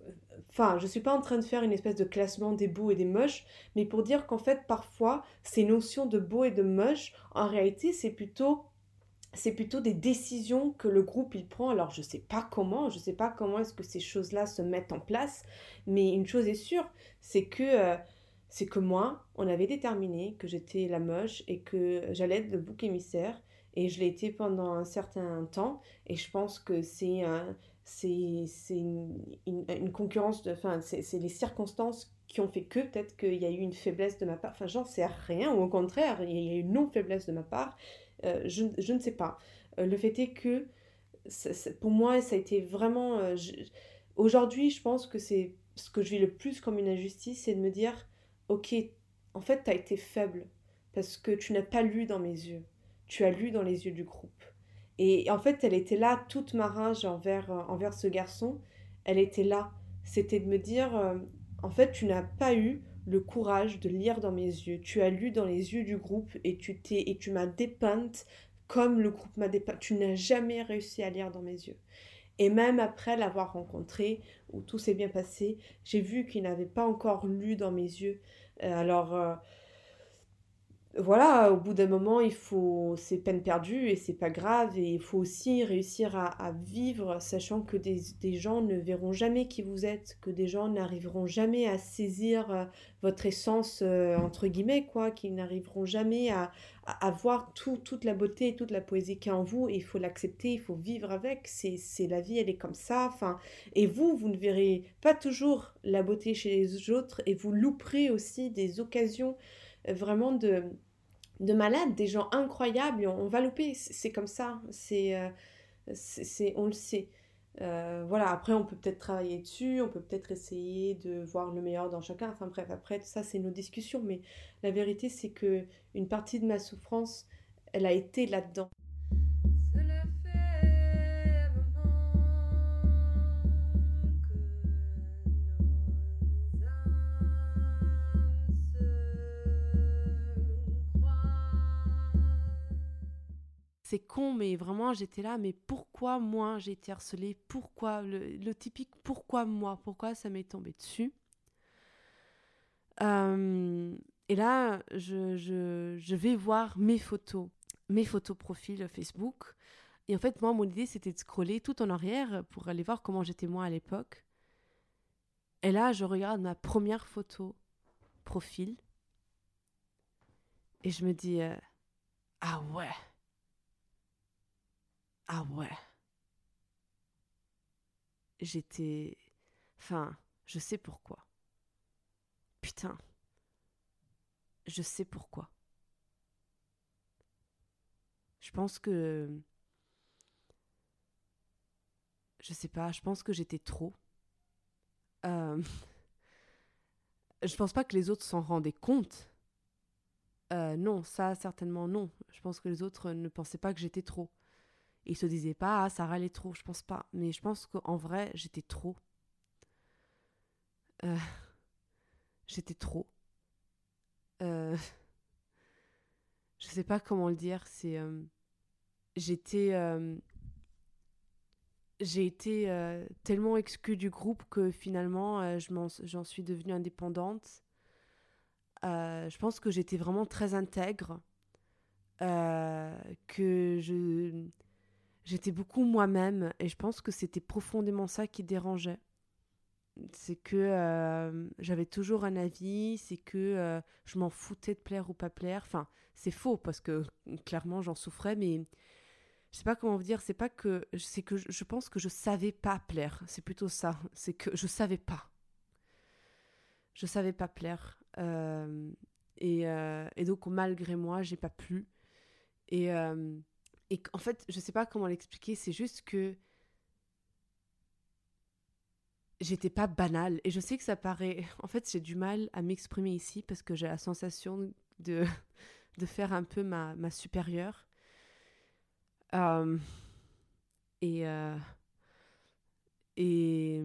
enfin, je suis pas en train de faire une espèce de classement des beaux et des moches, mais pour dire qu'en fait, parfois, ces notions de beau et de moche, en réalité, c'est plutôt c'est plutôt des décisions que le groupe il prend. Alors je sais pas comment, je sais pas comment est-ce que ces choses-là se mettent en place, mais une chose est sûre, c'est que euh, c'est que moi, on avait déterminé que j'étais la moche et que j'allais être le bouc émissaire et je l'ai été pendant un certain temps et je pense que c'est c'est une, concurrence de enfin c'est les circonstances qui ont fait que peut-être qu'il y a eu une faiblesse de ma part enfin j'en sais rien ou au contraire il y a eu une non faiblesse de ma part euh, je, ne sais pas. Euh, le fait est que pour moi, ça a été vraiment... Euh, aujourd'hui, je pense que c'est ce que je vis le plus comme une injustice, c'est de me dire, ok, en fait, tu as été faible parce que tu n'as pas lu dans mes yeux. Tu as lu dans les yeux du groupe. Et en fait, elle était là, toute ma rage envers, envers ce garçon. Elle était là. C'était de me dire, en fait, tu n'as pas eu le courage de lire dans mes yeux. Tu as lu dans les yeux du groupe et tu t'es et tu m'as dépeinte comme le groupe m'a dépeinte. Tu n'as jamais réussi à lire dans mes yeux. Et même après l'avoir rencontré, où tout s'est bien passé, j'ai vu qu'il n'avait pas encore lu dans mes yeux. Euh, alors, euh, voilà, au bout d'un moment, il faut, c'est peine perdue et c'est pas grave. Et il faut aussi réussir à, vivre, sachant que des, des, gens ne verront jamais qui vous êtes, que des gens n'arriveront jamais à saisir euh, votre essence, euh, entre guillemets, quoi, qu'ils n'arriveront jamais à, à, à voir tout, toute la beauté et toute la poésie qu'il y a en vous. Et il faut l'accepter, il faut vivre avec. C'est, c'est la vie, elle est comme ça. Enfin, et vous, vous ne verrez pas toujours la beauté chez les autres et vous louperez aussi des occasions vraiment de, de malades, des gens incroyables, on, va louper, c'est comme ça, c'est, euh, c'est, on le sait. Euh, voilà, après on peut peut-être travailler dessus, on peut peut-être essayer de voir le meilleur dans chacun, enfin bref, après ça c'est nos discussions, mais la vérité c'est que une partie de ma souffrance, elle a été là-dedans. C'est con, mais vraiment, j'étais là, mais pourquoi moi j'ai été harcelée? Pourquoi le, typique pourquoi moi? Pourquoi ça m'est tombé dessus? Euh, Et là, je, je, vais voir mes photos, mes photos profil Facebook. Et en fait, moi, mon idée, c'était de scroller tout en arrière pour aller voir comment j'étais moi à l'époque. Et là, je regarde ma première photo profil. Et je me dis, euh, ah ouais. Ah ouais. J'étais... Enfin, je sais pourquoi. Putain. Je sais pourquoi. Je pense que... Je sais pas, je pense que j'étais trop. Euh... [laughs] je pense pas que les autres s'en rendaient compte. Euh, non, ça certainement non. Je pense que les autres ne pensaient pas que j'étais trop. Ils se disaient pas, ah, Sarah elle est trop, je pense pas. Mais je pense qu'en vrai, j'étais trop. Euh, j'étais trop. Euh, je sais pas comment le dire, c'est. Euh, j'étais. J'ai été tellement exclue du groupe que finalement, j'en suis devenue indépendante. je pense que j'étais vraiment très intègre. que je j'étais beaucoup moi-même et je pense que c'était profondément ça qui dérangeait. C'est que euh, j'avais toujours un avis, c'est que euh, je m'en foutais de plaire ou pas plaire. Enfin, c'est faux parce que [laughs] clairement j'en souffrais, mais je sais pas comment vous dire. C'est pas que c'est que je pense que je savais pas plaire. C'est plutôt ça. [laughs] C'est que je savais pas. Je savais pas plaire. Euh, et, et, donc malgré moi, j'ai pas plu. Et et en fait, je sais pas comment l'expliquer, c'est juste que j'étais pas banale. Et je sais que ça paraît. [laughs] En fait, j'ai du mal à m'exprimer ici parce que j'ai la sensation de, [laughs] de faire un peu ma, ma supérieure. Euh, et, euh, et,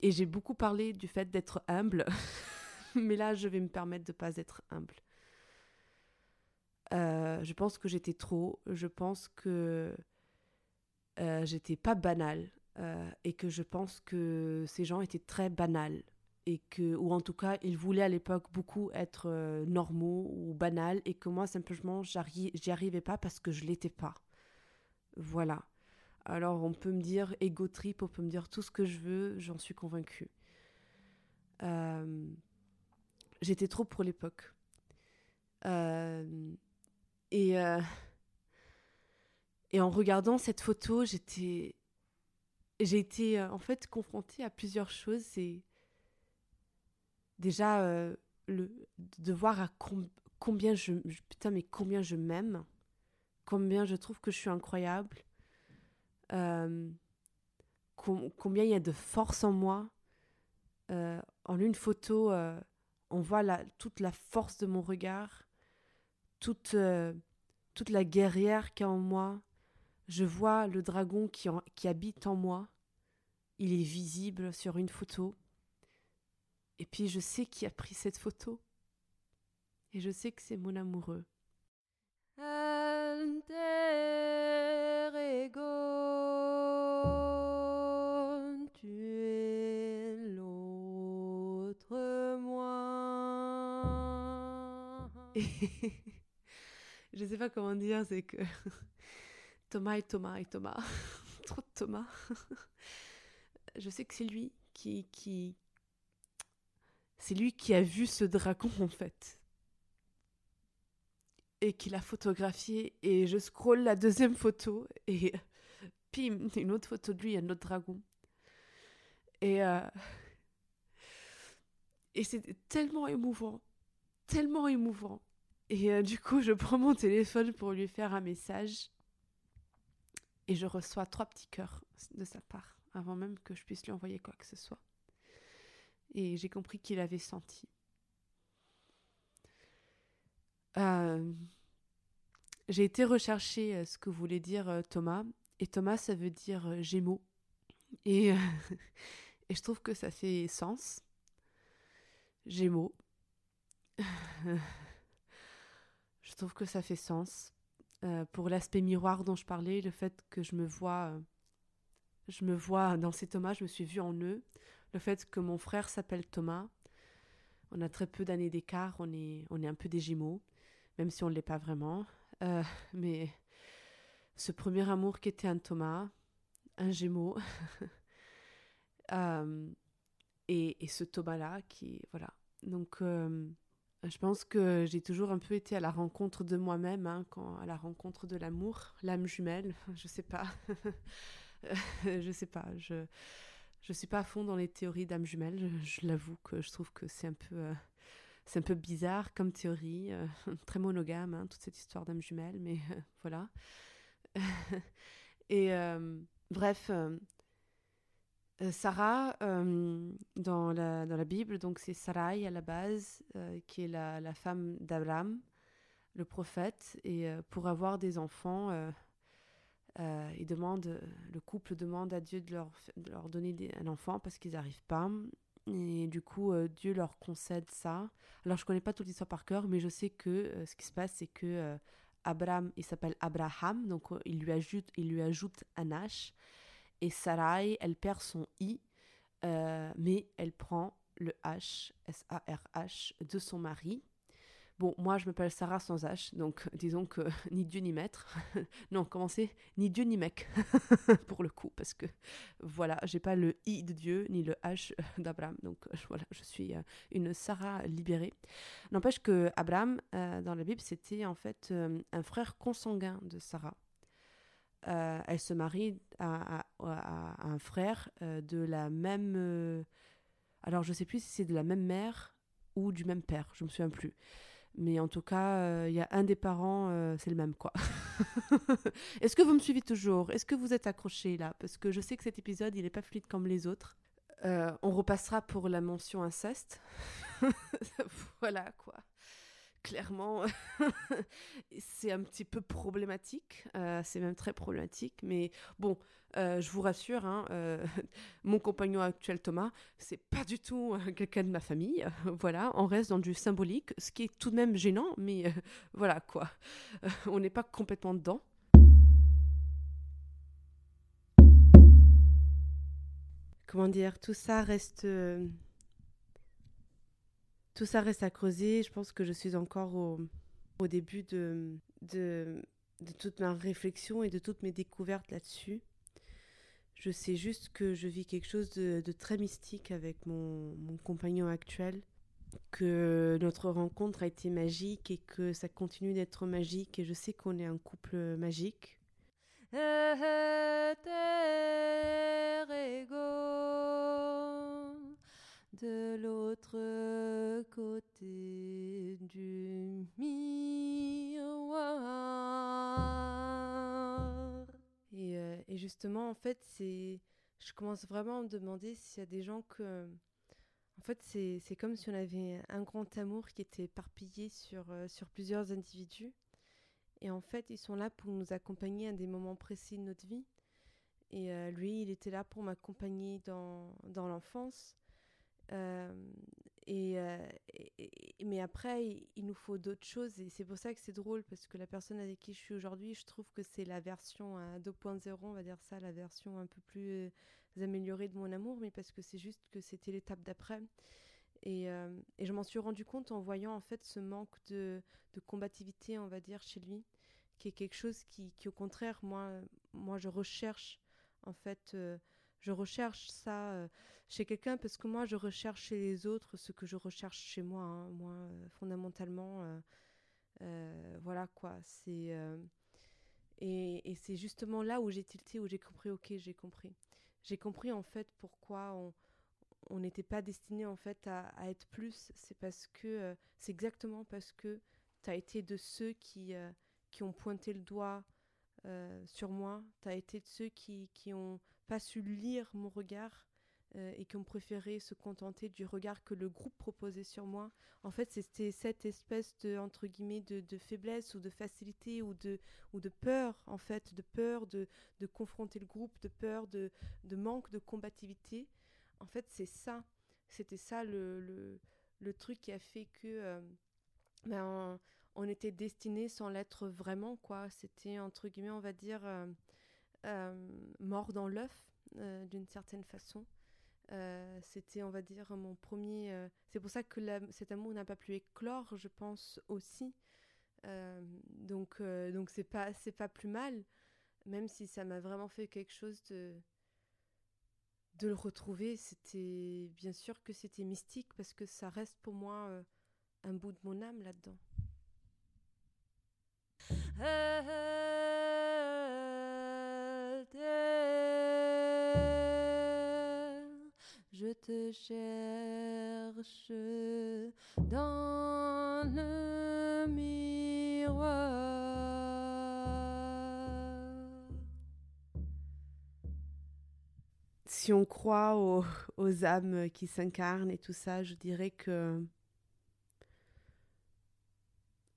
et j'ai beaucoup parlé du fait d'être humble. [laughs] Mais là, je vais me permettre de pas être humble. Euh, je pense que j'étais trop. Je pense que euh, j'étais pas banale. Euh, et que je pense que ces gens étaient très banals. Et que, ou en tout cas, ils voulaient à l'époque beaucoup être normaux ou banals. Et que moi, simplement, j'y arrivais pas parce que je l'étais pas. Voilà. Alors, on peut me dire ego on peut me dire tout ce que je veux, j'en suis convaincue. J'étais trop pour l'époque. Et, euh, et en regardant cette photo, j'étais. J'ai été euh, en fait confrontée à plusieurs choses. C'est déjà euh, le, de voir à combien je. Putain, mais combien je m'aime. Combien je trouve que je suis incroyable. combien il y a de force en moi. en une photo, on voit la, toute la force de mon regard toute, euh, toute la guerrière qui est en moi. Je vois le dragon qui, qui habite en moi. Il est visible sur une photo. Et puis je sais qui a pris cette photo. Et je sais que c'est mon amoureux. [laughs] je sais pas comment dire, c'est que [laughs] Thomas et Thomas et Thomas, [laughs] trop de Thomas. [laughs] je sais que c'est lui qui, qui, c'est lui qui a vu ce dragon en fait. Et qui l'a photographié. Et je scrolle la deuxième photo et pim une autre photo de lui un autre dragon. Et euh, et c'est tellement émouvant. Tellement émouvant et euh, du coup, je prends mon téléphone pour lui faire un message. Et je reçois trois petits cœurs de sa part, avant même que je puisse lui envoyer quoi que ce soit. Et j'ai compris qu'il avait senti. Euh, j'ai été rechercher euh, ce que voulait dire Thomas. Et Thomas, ça veut dire Gémeaux. Et, [laughs] et je trouve que ça fait sens. Gémeaux. [laughs] Je trouve que ça fait sens. pour l'aspect miroir dont je parlais, le fait que je me vois, je me vois dans ces Thomas, je me suis vue en eux, le fait que mon frère s'appelle Thomas, on a très peu d'années d'écart, on est, on est un peu des jumeaux, même si on ne l'est pas vraiment. Euh, [laughs] mais ce premier amour qui était un Thomas, un Gémeaux, [laughs] euh, et, et, ce Thomas-là qui, voilà. Donc, euh, je pense que j'ai toujours un peu été à la rencontre de moi-même, hein, à la rencontre de l'amour, l'âme jumelle, [laughs] je sais pas. [laughs] je sais pas, je je suis pas à fond dans les théories d'âme jumelle, je, l'avoue que je trouve que c'est un peu c'est un peu bizarre comme théorie, euh, [laughs] très monogame, hein, toute cette histoire d'âme jumelle, mais euh, voilà. et euh, Sarah, dans, la, dans la Bible, donc c'est Sarai à la base, qui est la, la femme d'Abraham, le prophète, et pour avoir des enfants, il demande, le couple demande à Dieu de leur, de leur donner un enfant parce qu'ils n'arrivent pas. Et du coup, euh, Dieu leur concède ça. Alors, je connais pas toute l'histoire par cœur, mais je sais que euh, ce qui se passe, c'est que euh, Abraham, il s'appelle Abraham, donc il, lui ajoute, il lui ajoute un. Et Sarai, elle perd son I, mais elle prend le H, S-A-R-H, de son mari. Bon, moi, je m'appelle Sarah sans H, donc [laughs] disons que [laughs] ni Dieu ni maître. [laughs] non, commencez, ni Dieu ni mec, pour le coup, parce que voilà, j'ai pas le I de Dieu ni le H d'Abraham. Donc voilà, je suis euh, une Sarah libérée. N'empêche que Abraham, euh, dans la Bible, c'était en fait euh, un frère consanguin de Sarah. Elle se marie à, un frère de la même. alors, je sais plus si c'est de la même mère ou du même père, je me souviens plus. Mais en tout cas, il euh, y a un des parents, euh, c'est le même, quoi. [laughs] Est-ce que vous me suivez toujours? Est-ce que vous êtes accrochés là? Parce que je sais que cet épisode, il n'est pas fluide comme les autres. Euh, on repassera pour la mention inceste. [laughs] voilà, quoi clairement, [laughs] c'est un petit peu problématique. Euh, c'est même très problématique. Mais bon, euh, je vous rassure, hein, euh, [laughs] mon compagnon actuel Thomas, c'est pas du tout quelqu'un de ma famille. [laughs] voilà, on reste dans du symbolique, ce qui est tout de même gênant, mais voilà quoi. on n'est pas complètement dedans. Comment dire, tout ça reste tout ça reste à creuser. Je pense que je suis encore au, début de, toute ma réflexion et de toutes mes découvertes là-dessus. Je sais juste que je vis quelque chose de, de très mystique avec mon, mon, compagnon actuel, que notre rencontre a été magique et que ça continue d'être magique et je sais qu'on est un couple magique. De l'autre côté du miroir. Et, euh, et justement, en fait, c'est, je commence vraiment à me demander s'il y a des gens que, en fait, c'est, c'est comme si on avait un grand amour qui était éparpillé sur, euh, sur plusieurs individus. Et en fait, ils sont là pour nous accompagner à des moments précis de notre vie. Et euh, lui, il était là pour m'accompagner dans, dans l'enfance. Euh, euh, et, mais après, il, nous faut d'autres choses et c'est pour ça que c'est drôle parce que la personne avec qui je suis aujourd'hui, je trouve que c'est la version 2.0, on va dire ça, la version un peu plus euh, améliorée de mon amour, mais parce que c'est juste que c'était l'étape d'après. Et, et, je m'en suis rendu compte en voyant en fait ce manque de, de, combativité, on va dire, chez lui, qui est quelque chose qui, qui au contraire, moi, moi, je recherche en fait je recherche ça euh, chez quelqu'un parce que moi, je recherche chez les autres ce que je recherche chez moi. Hein. Moi, euh, fondamentalement, euh, voilà quoi. C'est et, c'est justement là où j'ai tilté, où j'ai compris. Ok, j'ai compris. J'ai compris en fait pourquoi on n'était pas destiné en fait à, à être plus. C'est parce que c'est exactement parce que tu as été de ceux qui qui ont pointé le doigt sur moi. Tu as été de ceux qui, qui ont pas su lire mon regard euh, et qui ont préféré se contenter du regard que le groupe proposait sur moi. En fait, c'était cette espèce de entre guillemets de, faiblesse ou de facilité ou de ou de peur en fait, de peur de, de confronter le groupe, de peur de, de manque de combativité. En fait, c'est ça. C'était ça le, le, le, truc qui a fait que euh, ben, on était destiné sans l'être vraiment, quoi. C'était, entre guillemets, on va dire, euh, mort dans l'œuf, euh, d'une certaine façon. c'était, on va dire, mon premier. c'est pour ça que cet amour n'a pas pu éclore, je pense aussi. donc, donc c'est pas, c'est pas plus mal, même si ça m'a vraiment fait quelque chose de de le retrouver. C'était bien sûr que c'était mystique parce que ça reste pour moi un bout de mon âme là-dedans. Je te cherche dans le miroir. Si on croit aux, âmes qui s'incarnent et tout ça, je dirais que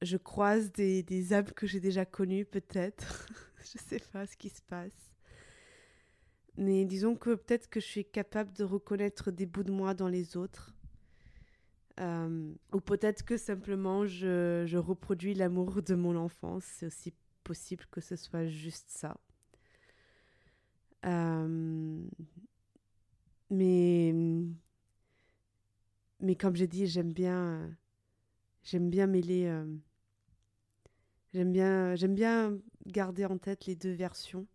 je croise des, des âmes que j'ai déjà connues, peut-être. [laughs] je sais pas ce qui se passe. Mais disons que peut-être que je suis capable de reconnaître des bouts de moi dans les autres. Euh, ou peut-être que simplement je, reproduis l'amour de mon enfance. C'est aussi possible que ce soit juste ça. Euh, mais, mais comme j'ai dit, j'aime bien, j'aime bien mêler euh, J'aime bien, j'aime bien garder en tête les deux versions.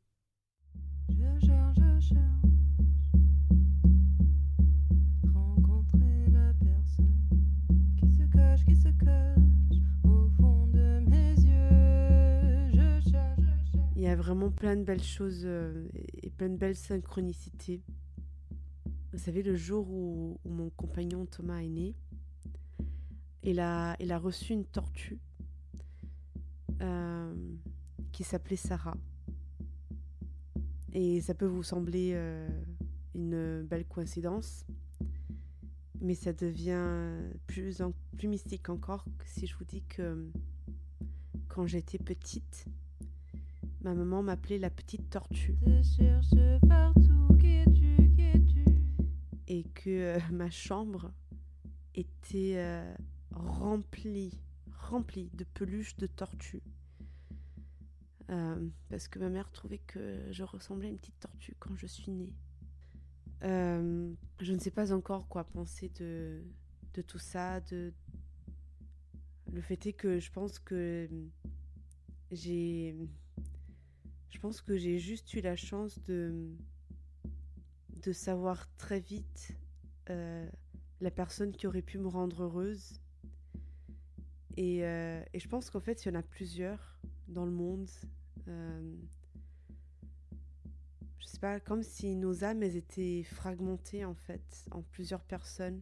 Vraiment plein de belles choses euh, et plein de belles synchronicités. Vous savez, le jour où, mon compagnon Thomas est né, il a, il a reçu une tortue euh, qui s'appelait Sarah. Et ça peut vous sembler euh, une belle coïncidence, mais ça devient plus, plus mystique encore si je vous dis que quand j'étais petite, ma maman m'appelait la petite tortue. Et que euh, [laughs] ma chambre était remplie rempli de peluches de tortues. Euh, parce que ma mère trouvait que je ressemblais à une petite tortue quand je suis née. Euh, je ne sais pas encore quoi penser de, de tout ça. De... Le fait est que je pense que j'ai. Je pense que j'ai juste eu la chance de, de savoir très vite euh, la personne qui aurait pu me rendre heureuse euh, et, je pense qu'en fait, il y en a plusieurs dans le monde. Euh, je sais pas, comme si nos âmes, elles étaient fragmentées en fait, en plusieurs personnes.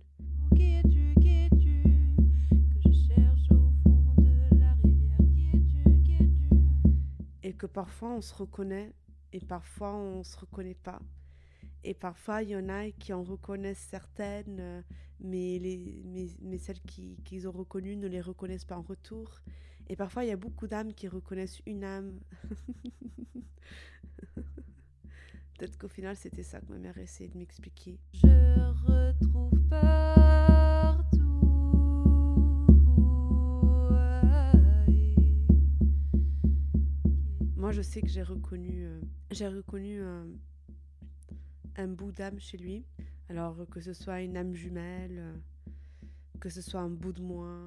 Que parfois on se reconnaît et parfois on se reconnaît pas. Et parfois, il y en a qui en reconnaissent certaines, euh, mais, les, mais, mais celles qu'ils qui ont reconnues ne les reconnaissent pas en retour. Et parfois, il y a beaucoup d'âmes qui reconnaissent une âme. [laughs] Peut-être qu'au final, c'était ça que ma mère essayait de m'expliquer. Je retrouve partout. Je sais que j'ai reconnu, euh, j'ai reconnu euh, un bout d'âme chez lui. Alors que ce soit une âme jumelle, que ce soit un bout de moi,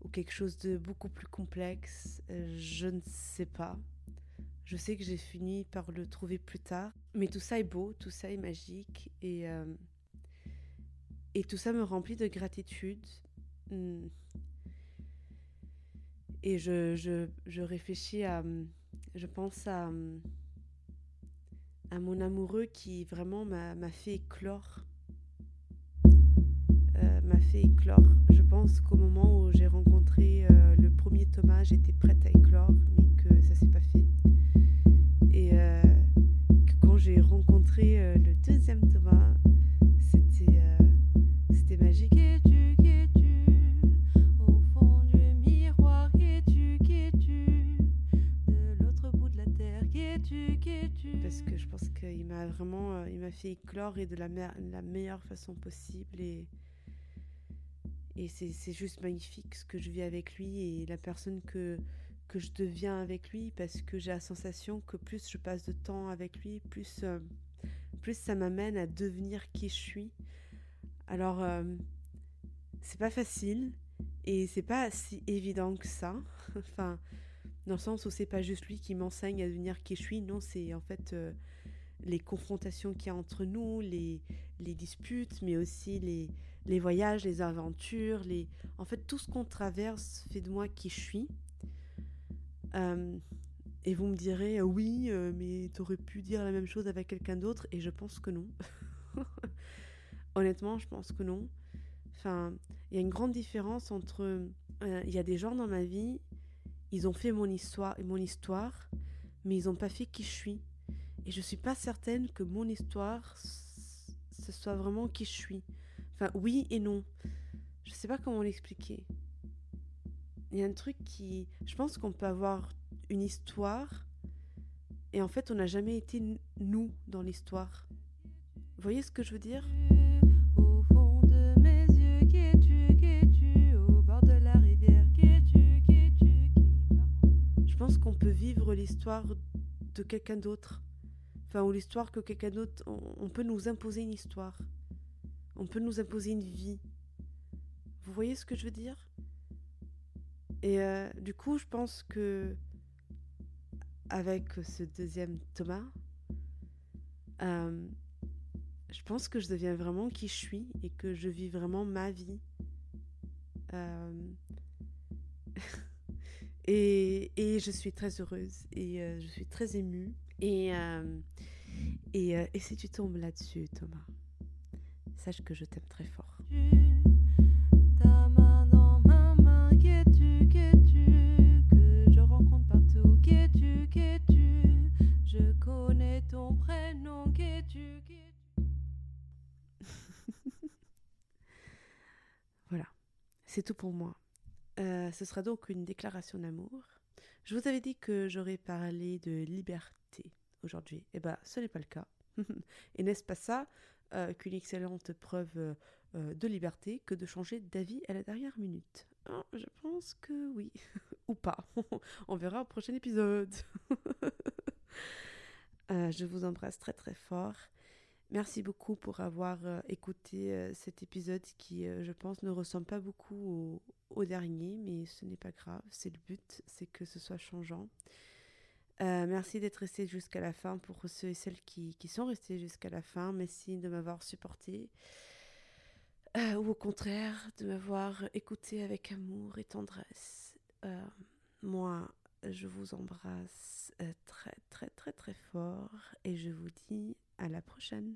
ou quelque chose de beaucoup plus complexe, euh, je ne sais pas. Je sais que j'ai fini par le trouver plus tard. Mais tout ça est beau, tout ça est magique. Et, euh, et tout ça me remplit de gratitude. Et je, je, je réfléchis à... Je pense à à mon amoureux qui vraiment m'a fait éclore. Euh, m'a fait éclore. Je pense qu'au moment où j'ai rencontré euh, le premier Thomas, j'étais prête à éclore, mais que ça s'est pas fait. Et euh, que quand j'ai rencontré le deuxième Thomas, pense qu'il m'a vraiment euh, il m'a fait éclore et de la, meilleure façon possible et et c'est juste magnifique ce que je vis avec lui et la personne que, que je deviens avec lui parce que j'ai la sensation que plus je passe de temps avec lui, plus, euh, plus ça m'amène à devenir qui je suis. Alors, euh, c'est pas facile et c'est pas si évident que ça. [laughs] enfin, dans le sens où c'est pas juste lui qui m'enseigne à devenir qui je suis, non, c'est en fait euh, les confrontations qu'il y a entre nous, les, les disputes, mais aussi les, les voyages, les aventures, les... en fait tout ce qu'on traverse fait de moi qui je suis. Euh, et vous me direz, euh, oui, euh, mais tu aurais pu dire la même chose avec quelqu'un d'autre, et je pense que non. [laughs] Honnêtement, je pense que non. Enfin, il y a une grande différence entre... Il y a des gens dans ma vie, ils ont fait mon histoire, mon histoire mais ils n'ont pas fait qui je suis. Et je suis pas certaine que mon histoire, ce soit vraiment qui je suis. Enfin, oui et non. Je sais pas comment l'expliquer. Il y a un truc qui. Je pense qu'on peut avoir une histoire et en fait, on n'a jamais été nous dans l'histoire. Vous voyez ce que je veux dire? Au fond de mes yeux, qui tu, qui tu, au bord de la rivière, qui tu, qui tu, qui Je pense qu'on peut vivre l'histoire de quelqu'un d'autre. Enfin, ou l'histoire que quelqu'un d'autre. on peut nous imposer une histoire. On peut nous imposer une vie. Vous voyez ce que je veux dire? Et euh, du coup, je pense que avec ce deuxième Thomas, euh, je pense que je deviens vraiment qui je suis et que je vis vraiment ma vie. Euh, [laughs] et, et, je suis très heureuse et je suis très émue. Et, et, et si tu tombes là-dessus, Thomas, sache que je t'aime très fort. Ta main dans ma main, qu'es-tu, qu'es-tu, que je rencontre partout, qu'es-tu, qu'es-tu, je connais ton prénom, qu'es-tu, qu'es-tu. [laughs] voilà, c'est tout pour moi. Euh, ce sera donc une déclaration d'amour. Je vous avais dit que j'aurais parlé de liberté aujourd'hui. Eh bien, ce n'est pas le cas. [laughs] Et n'est-ce pas ça euh, qu'une excellente preuve euh, euh, de liberté que de changer d'avis à la dernière minute? Ah, je pense que oui, [laughs] ou pas. [laughs] On verra au prochain épisode. je vous embrasse très très fort. Merci beaucoup pour avoir écouté cet épisode qui, je pense, ne ressemble pas beaucoup au dernier, mais ce n'est pas grave. C'est le but, c'est que ce soit changeant. Euh, merci d'être resté jusqu'à la fin pour ceux et celles qui, qui sont restés jusqu'à la fin. Merci de m'avoir supporté. Euh, ou au contraire, de m'avoir écouté avec amour et tendresse. Euh, moi, je vous embrasse très très très très fort et je vous dis à la prochaine.